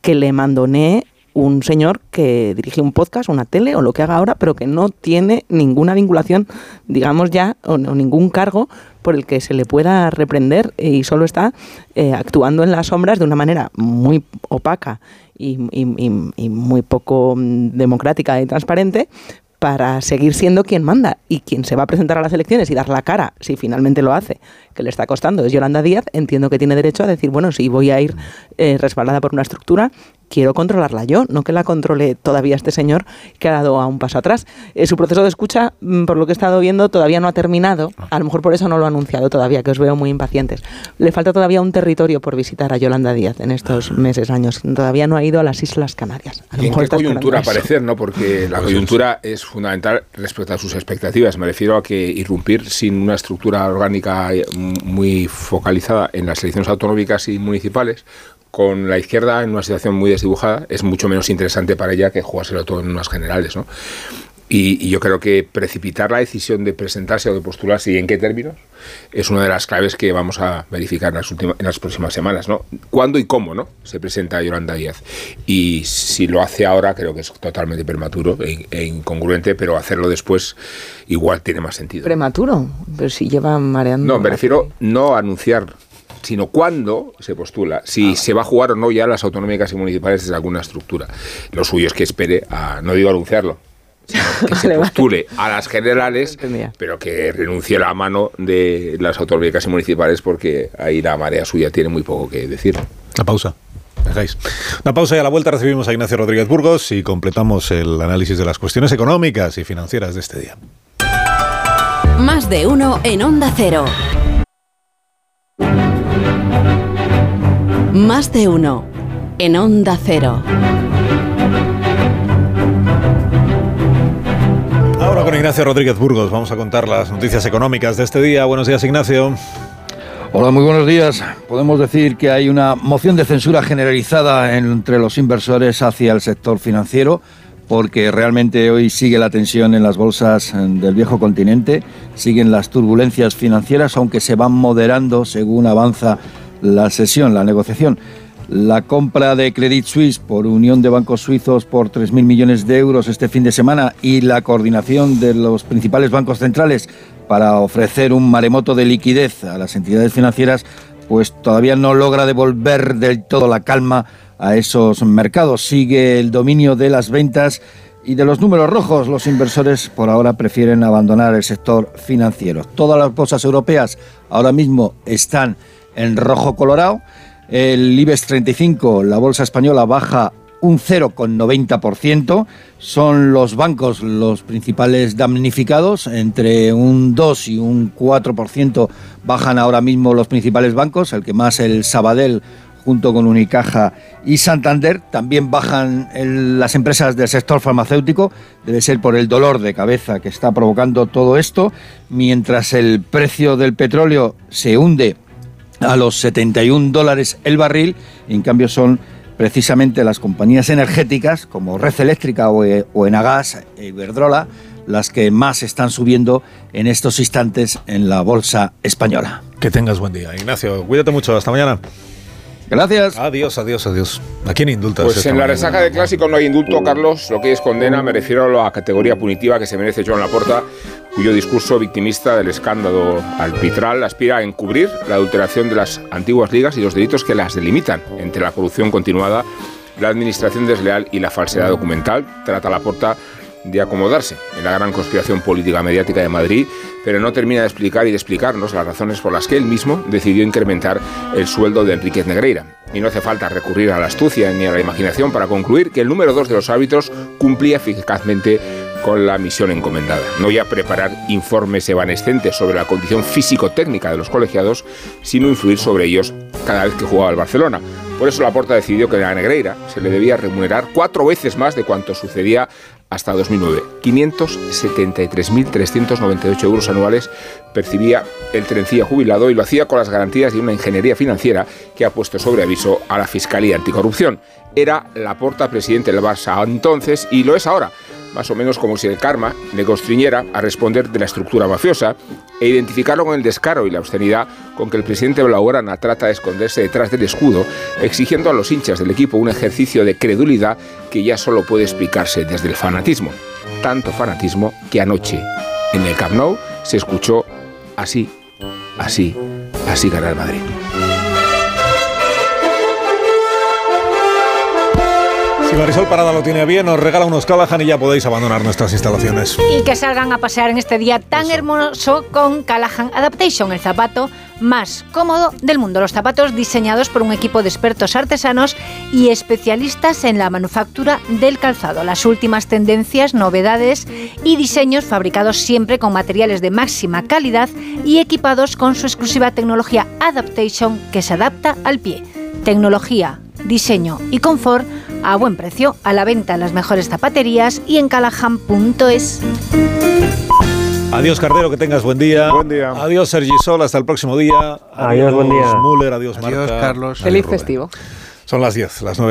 que le mandonee un señor que dirige un podcast, una tele o lo que haga ahora, pero que no tiene ninguna vinculación, digamos ya, o, ningún cargo por el que se le pueda reprender y solo está eh, actuando en las sombras de una manera muy opaca y, muy poco mm, democrática y transparente para seguir siendo quien manda y quien se va a presentar a las elecciones y dar la cara, si finalmente lo hace, que le está costando, es Yolanda Díaz, entiendo que tiene derecho a decir, bueno, si voy a ir eh, respaldada por una estructura, quiero controlarla yo, no que la controle todavía este señor que ha dado a un paso atrás. Eh, su proceso de escucha, mm, por lo que he estado viendo, todavía no ha terminado. A lo mejor por eso no lo ha anunciado todavía, que os veo muy impacientes. Le falta todavía un territorio por visitar a Yolanda Díaz en estos meses, años. Todavía no ha ido a las Islas Canarias. A lo ¿En qué coyuntura aparecer, no? Porque la coyuntura es fundamental respecto a sus expectativas. Me refiero a que irrumpir sin una estructura orgánica muy focalizada en las elecciones autonómicas y municipales con la izquierda en una situación muy desdibujada, es mucho menos interesante para ella que jugárselo todo en unas generales, ¿no? Y, yo creo que precipitar la decisión de presentarse o de postularse y en qué términos es una de las claves que vamos a verificar en las, últimas, en las próximas semanas, ¿no? ¿Cuándo y cómo, no? Se presenta Yolanda Díaz. Y si lo hace ahora, creo que es totalmente prematuro e, e incongruente, pero hacerlo después igual tiene más sentido. ¿Prematuro? Pero si lleva mareando... No, me refiero no anunciar sino cuándo se postula, si ah. se va a jugar o no ya las autonómicas y municipales desde alguna estructura. Lo suyo es que espere a, no digo anunciarlo, que se postule a las generales, pero que renuncie a la mano de las y municipales porque ahí la marea suya tiene muy poco que decir. La pausa. Dejáis. Una pausa y a la vuelta recibimos a Ignacio Rodríguez Burgos y completamos el análisis de las cuestiones económicas y financieras de este día. Más de uno en Onda Cero. Más de uno en Onda Cero. Con Ignacio Rodríguez Burgos vamos a contar las noticias económicas de este día. Buenos días, Ignacio. Hola, muy buenos días. Podemos decir que hay una moción de censura generalizada entre los inversores hacia el sector financiero porque realmente hoy sigue la tensión en las bolsas del viejo continente, siguen las turbulencias financieras, aunque se van moderando según avanza la sesión, la negociación. La compra de Credit Suisse por Unión de Bancos Suizos por 3.000 millones de euros este fin de semana y la coordinación de los principales bancos centrales para ofrecer un maremoto de liquidez a las entidades financieras, pues todavía no logra devolver del todo la calma a esos mercados. Sigue el dominio de las ventas y de los números rojos. Los inversores por ahora prefieren abandonar el sector financiero. Todas las bolsas europeas ahora mismo están en rojo colorado. El IBEX 35, la bolsa española, baja un 0,90%. Son los bancos los principales damnificados. Entre un 2 y un 4% bajan ahora mismo los principales bancos. El que más, el Sabadell, junto con Unicaja y Santander. También bajan las empresas del sector farmacéutico, debe ser por el dolor de cabeza que está provocando todo esto, mientras el precio del petróleo se hunde a los 71 dólares el barril, en cambio son precisamente las compañías energéticas como Red Eléctrica o, eh, Enagas e Iberdrola las que más están subiendo en estos instantes en la bolsa española. Que tengas buen día, Ignacio. Cuídate mucho, hasta mañana. Gracias. Adiós, adiós, adiós. ¿A quién indultas? Pues en la resaca de clásico no hay indulto, Carlos. Lo que es condena, me refiero a la categoría punitiva que se merece Joan Laporta, cuyo discurso victimista del escándalo arbitral aspira a encubrir la adulteración de las antiguas ligas y los delitos que las delimitan, entre la corrupción continuada, la administración desleal y la falsedad documental. Trata Laporta de acomodarse en la gran conspiración política mediática de Madrid, pero no termina de explicar y de explicarnos las razones por las que él mismo decidió incrementar el sueldo de Enríquez Negreira. Y no hace falta recurrir a la astucia ni a la imaginación para concluir que el número dos de los árbitros cumplía eficazmente con la misión encomendada. No ya preparar informes evanescentes sobre la condición físico-técnica de los colegiados, sino influir sobre ellos cada vez que jugaba el Barcelona. Por eso Laporta decidió que a Negreira se le debía remunerar cuatro veces más de cuanto sucedía hasta 2009. 573.398 euros anuales percibía el trencilla jubilado y lo hacía con las garantías de una ingeniería financiera que ha puesto sobre aviso a la Fiscalía Anticorrupción. Era Laporta presidente del Barça entonces y lo es ahora más o menos como si el karma le constriñera a responder de la estructura mafiosa e identificarlo con el descaro y la austeridad con que el presidente Blaugrana trata de esconderse detrás del escudo, exigiendo a los hinchas del equipo un ejercicio de credulidad que ya solo puede explicarse desde el fanatismo. Tanto fanatismo que anoche en el Camp Nou se escuchó así, así, así ganar Madrid. Si Marisol Parada lo tiene bien, nos regala unos Callahan y ya podéis abandonar nuestras instalaciones. Y que salgan a pasear en este día tan hermoso con Callahan Adaptation, el zapato más cómodo del mundo. Los zapatos diseñados por un equipo de expertos artesanos y especialistas en la manufactura del calzado. Las últimas tendencias, novedades y diseños fabricados siempre con materiales de máxima calidad y equipados con su exclusiva tecnología Adaptation que se adapta al pie. Tecnología, diseño y confort a buen precio, a la venta en las mejores zapaterías y en callahan.es. Adiós Cardero, que tengas buen día. Buen día. Adiós Sergi Sol, hasta el próximo día. Adiós, buen día. Müller, adiós, Adiós, Marta. Carlos. Feliz Rubén. festivo. Son las 10, las 9 en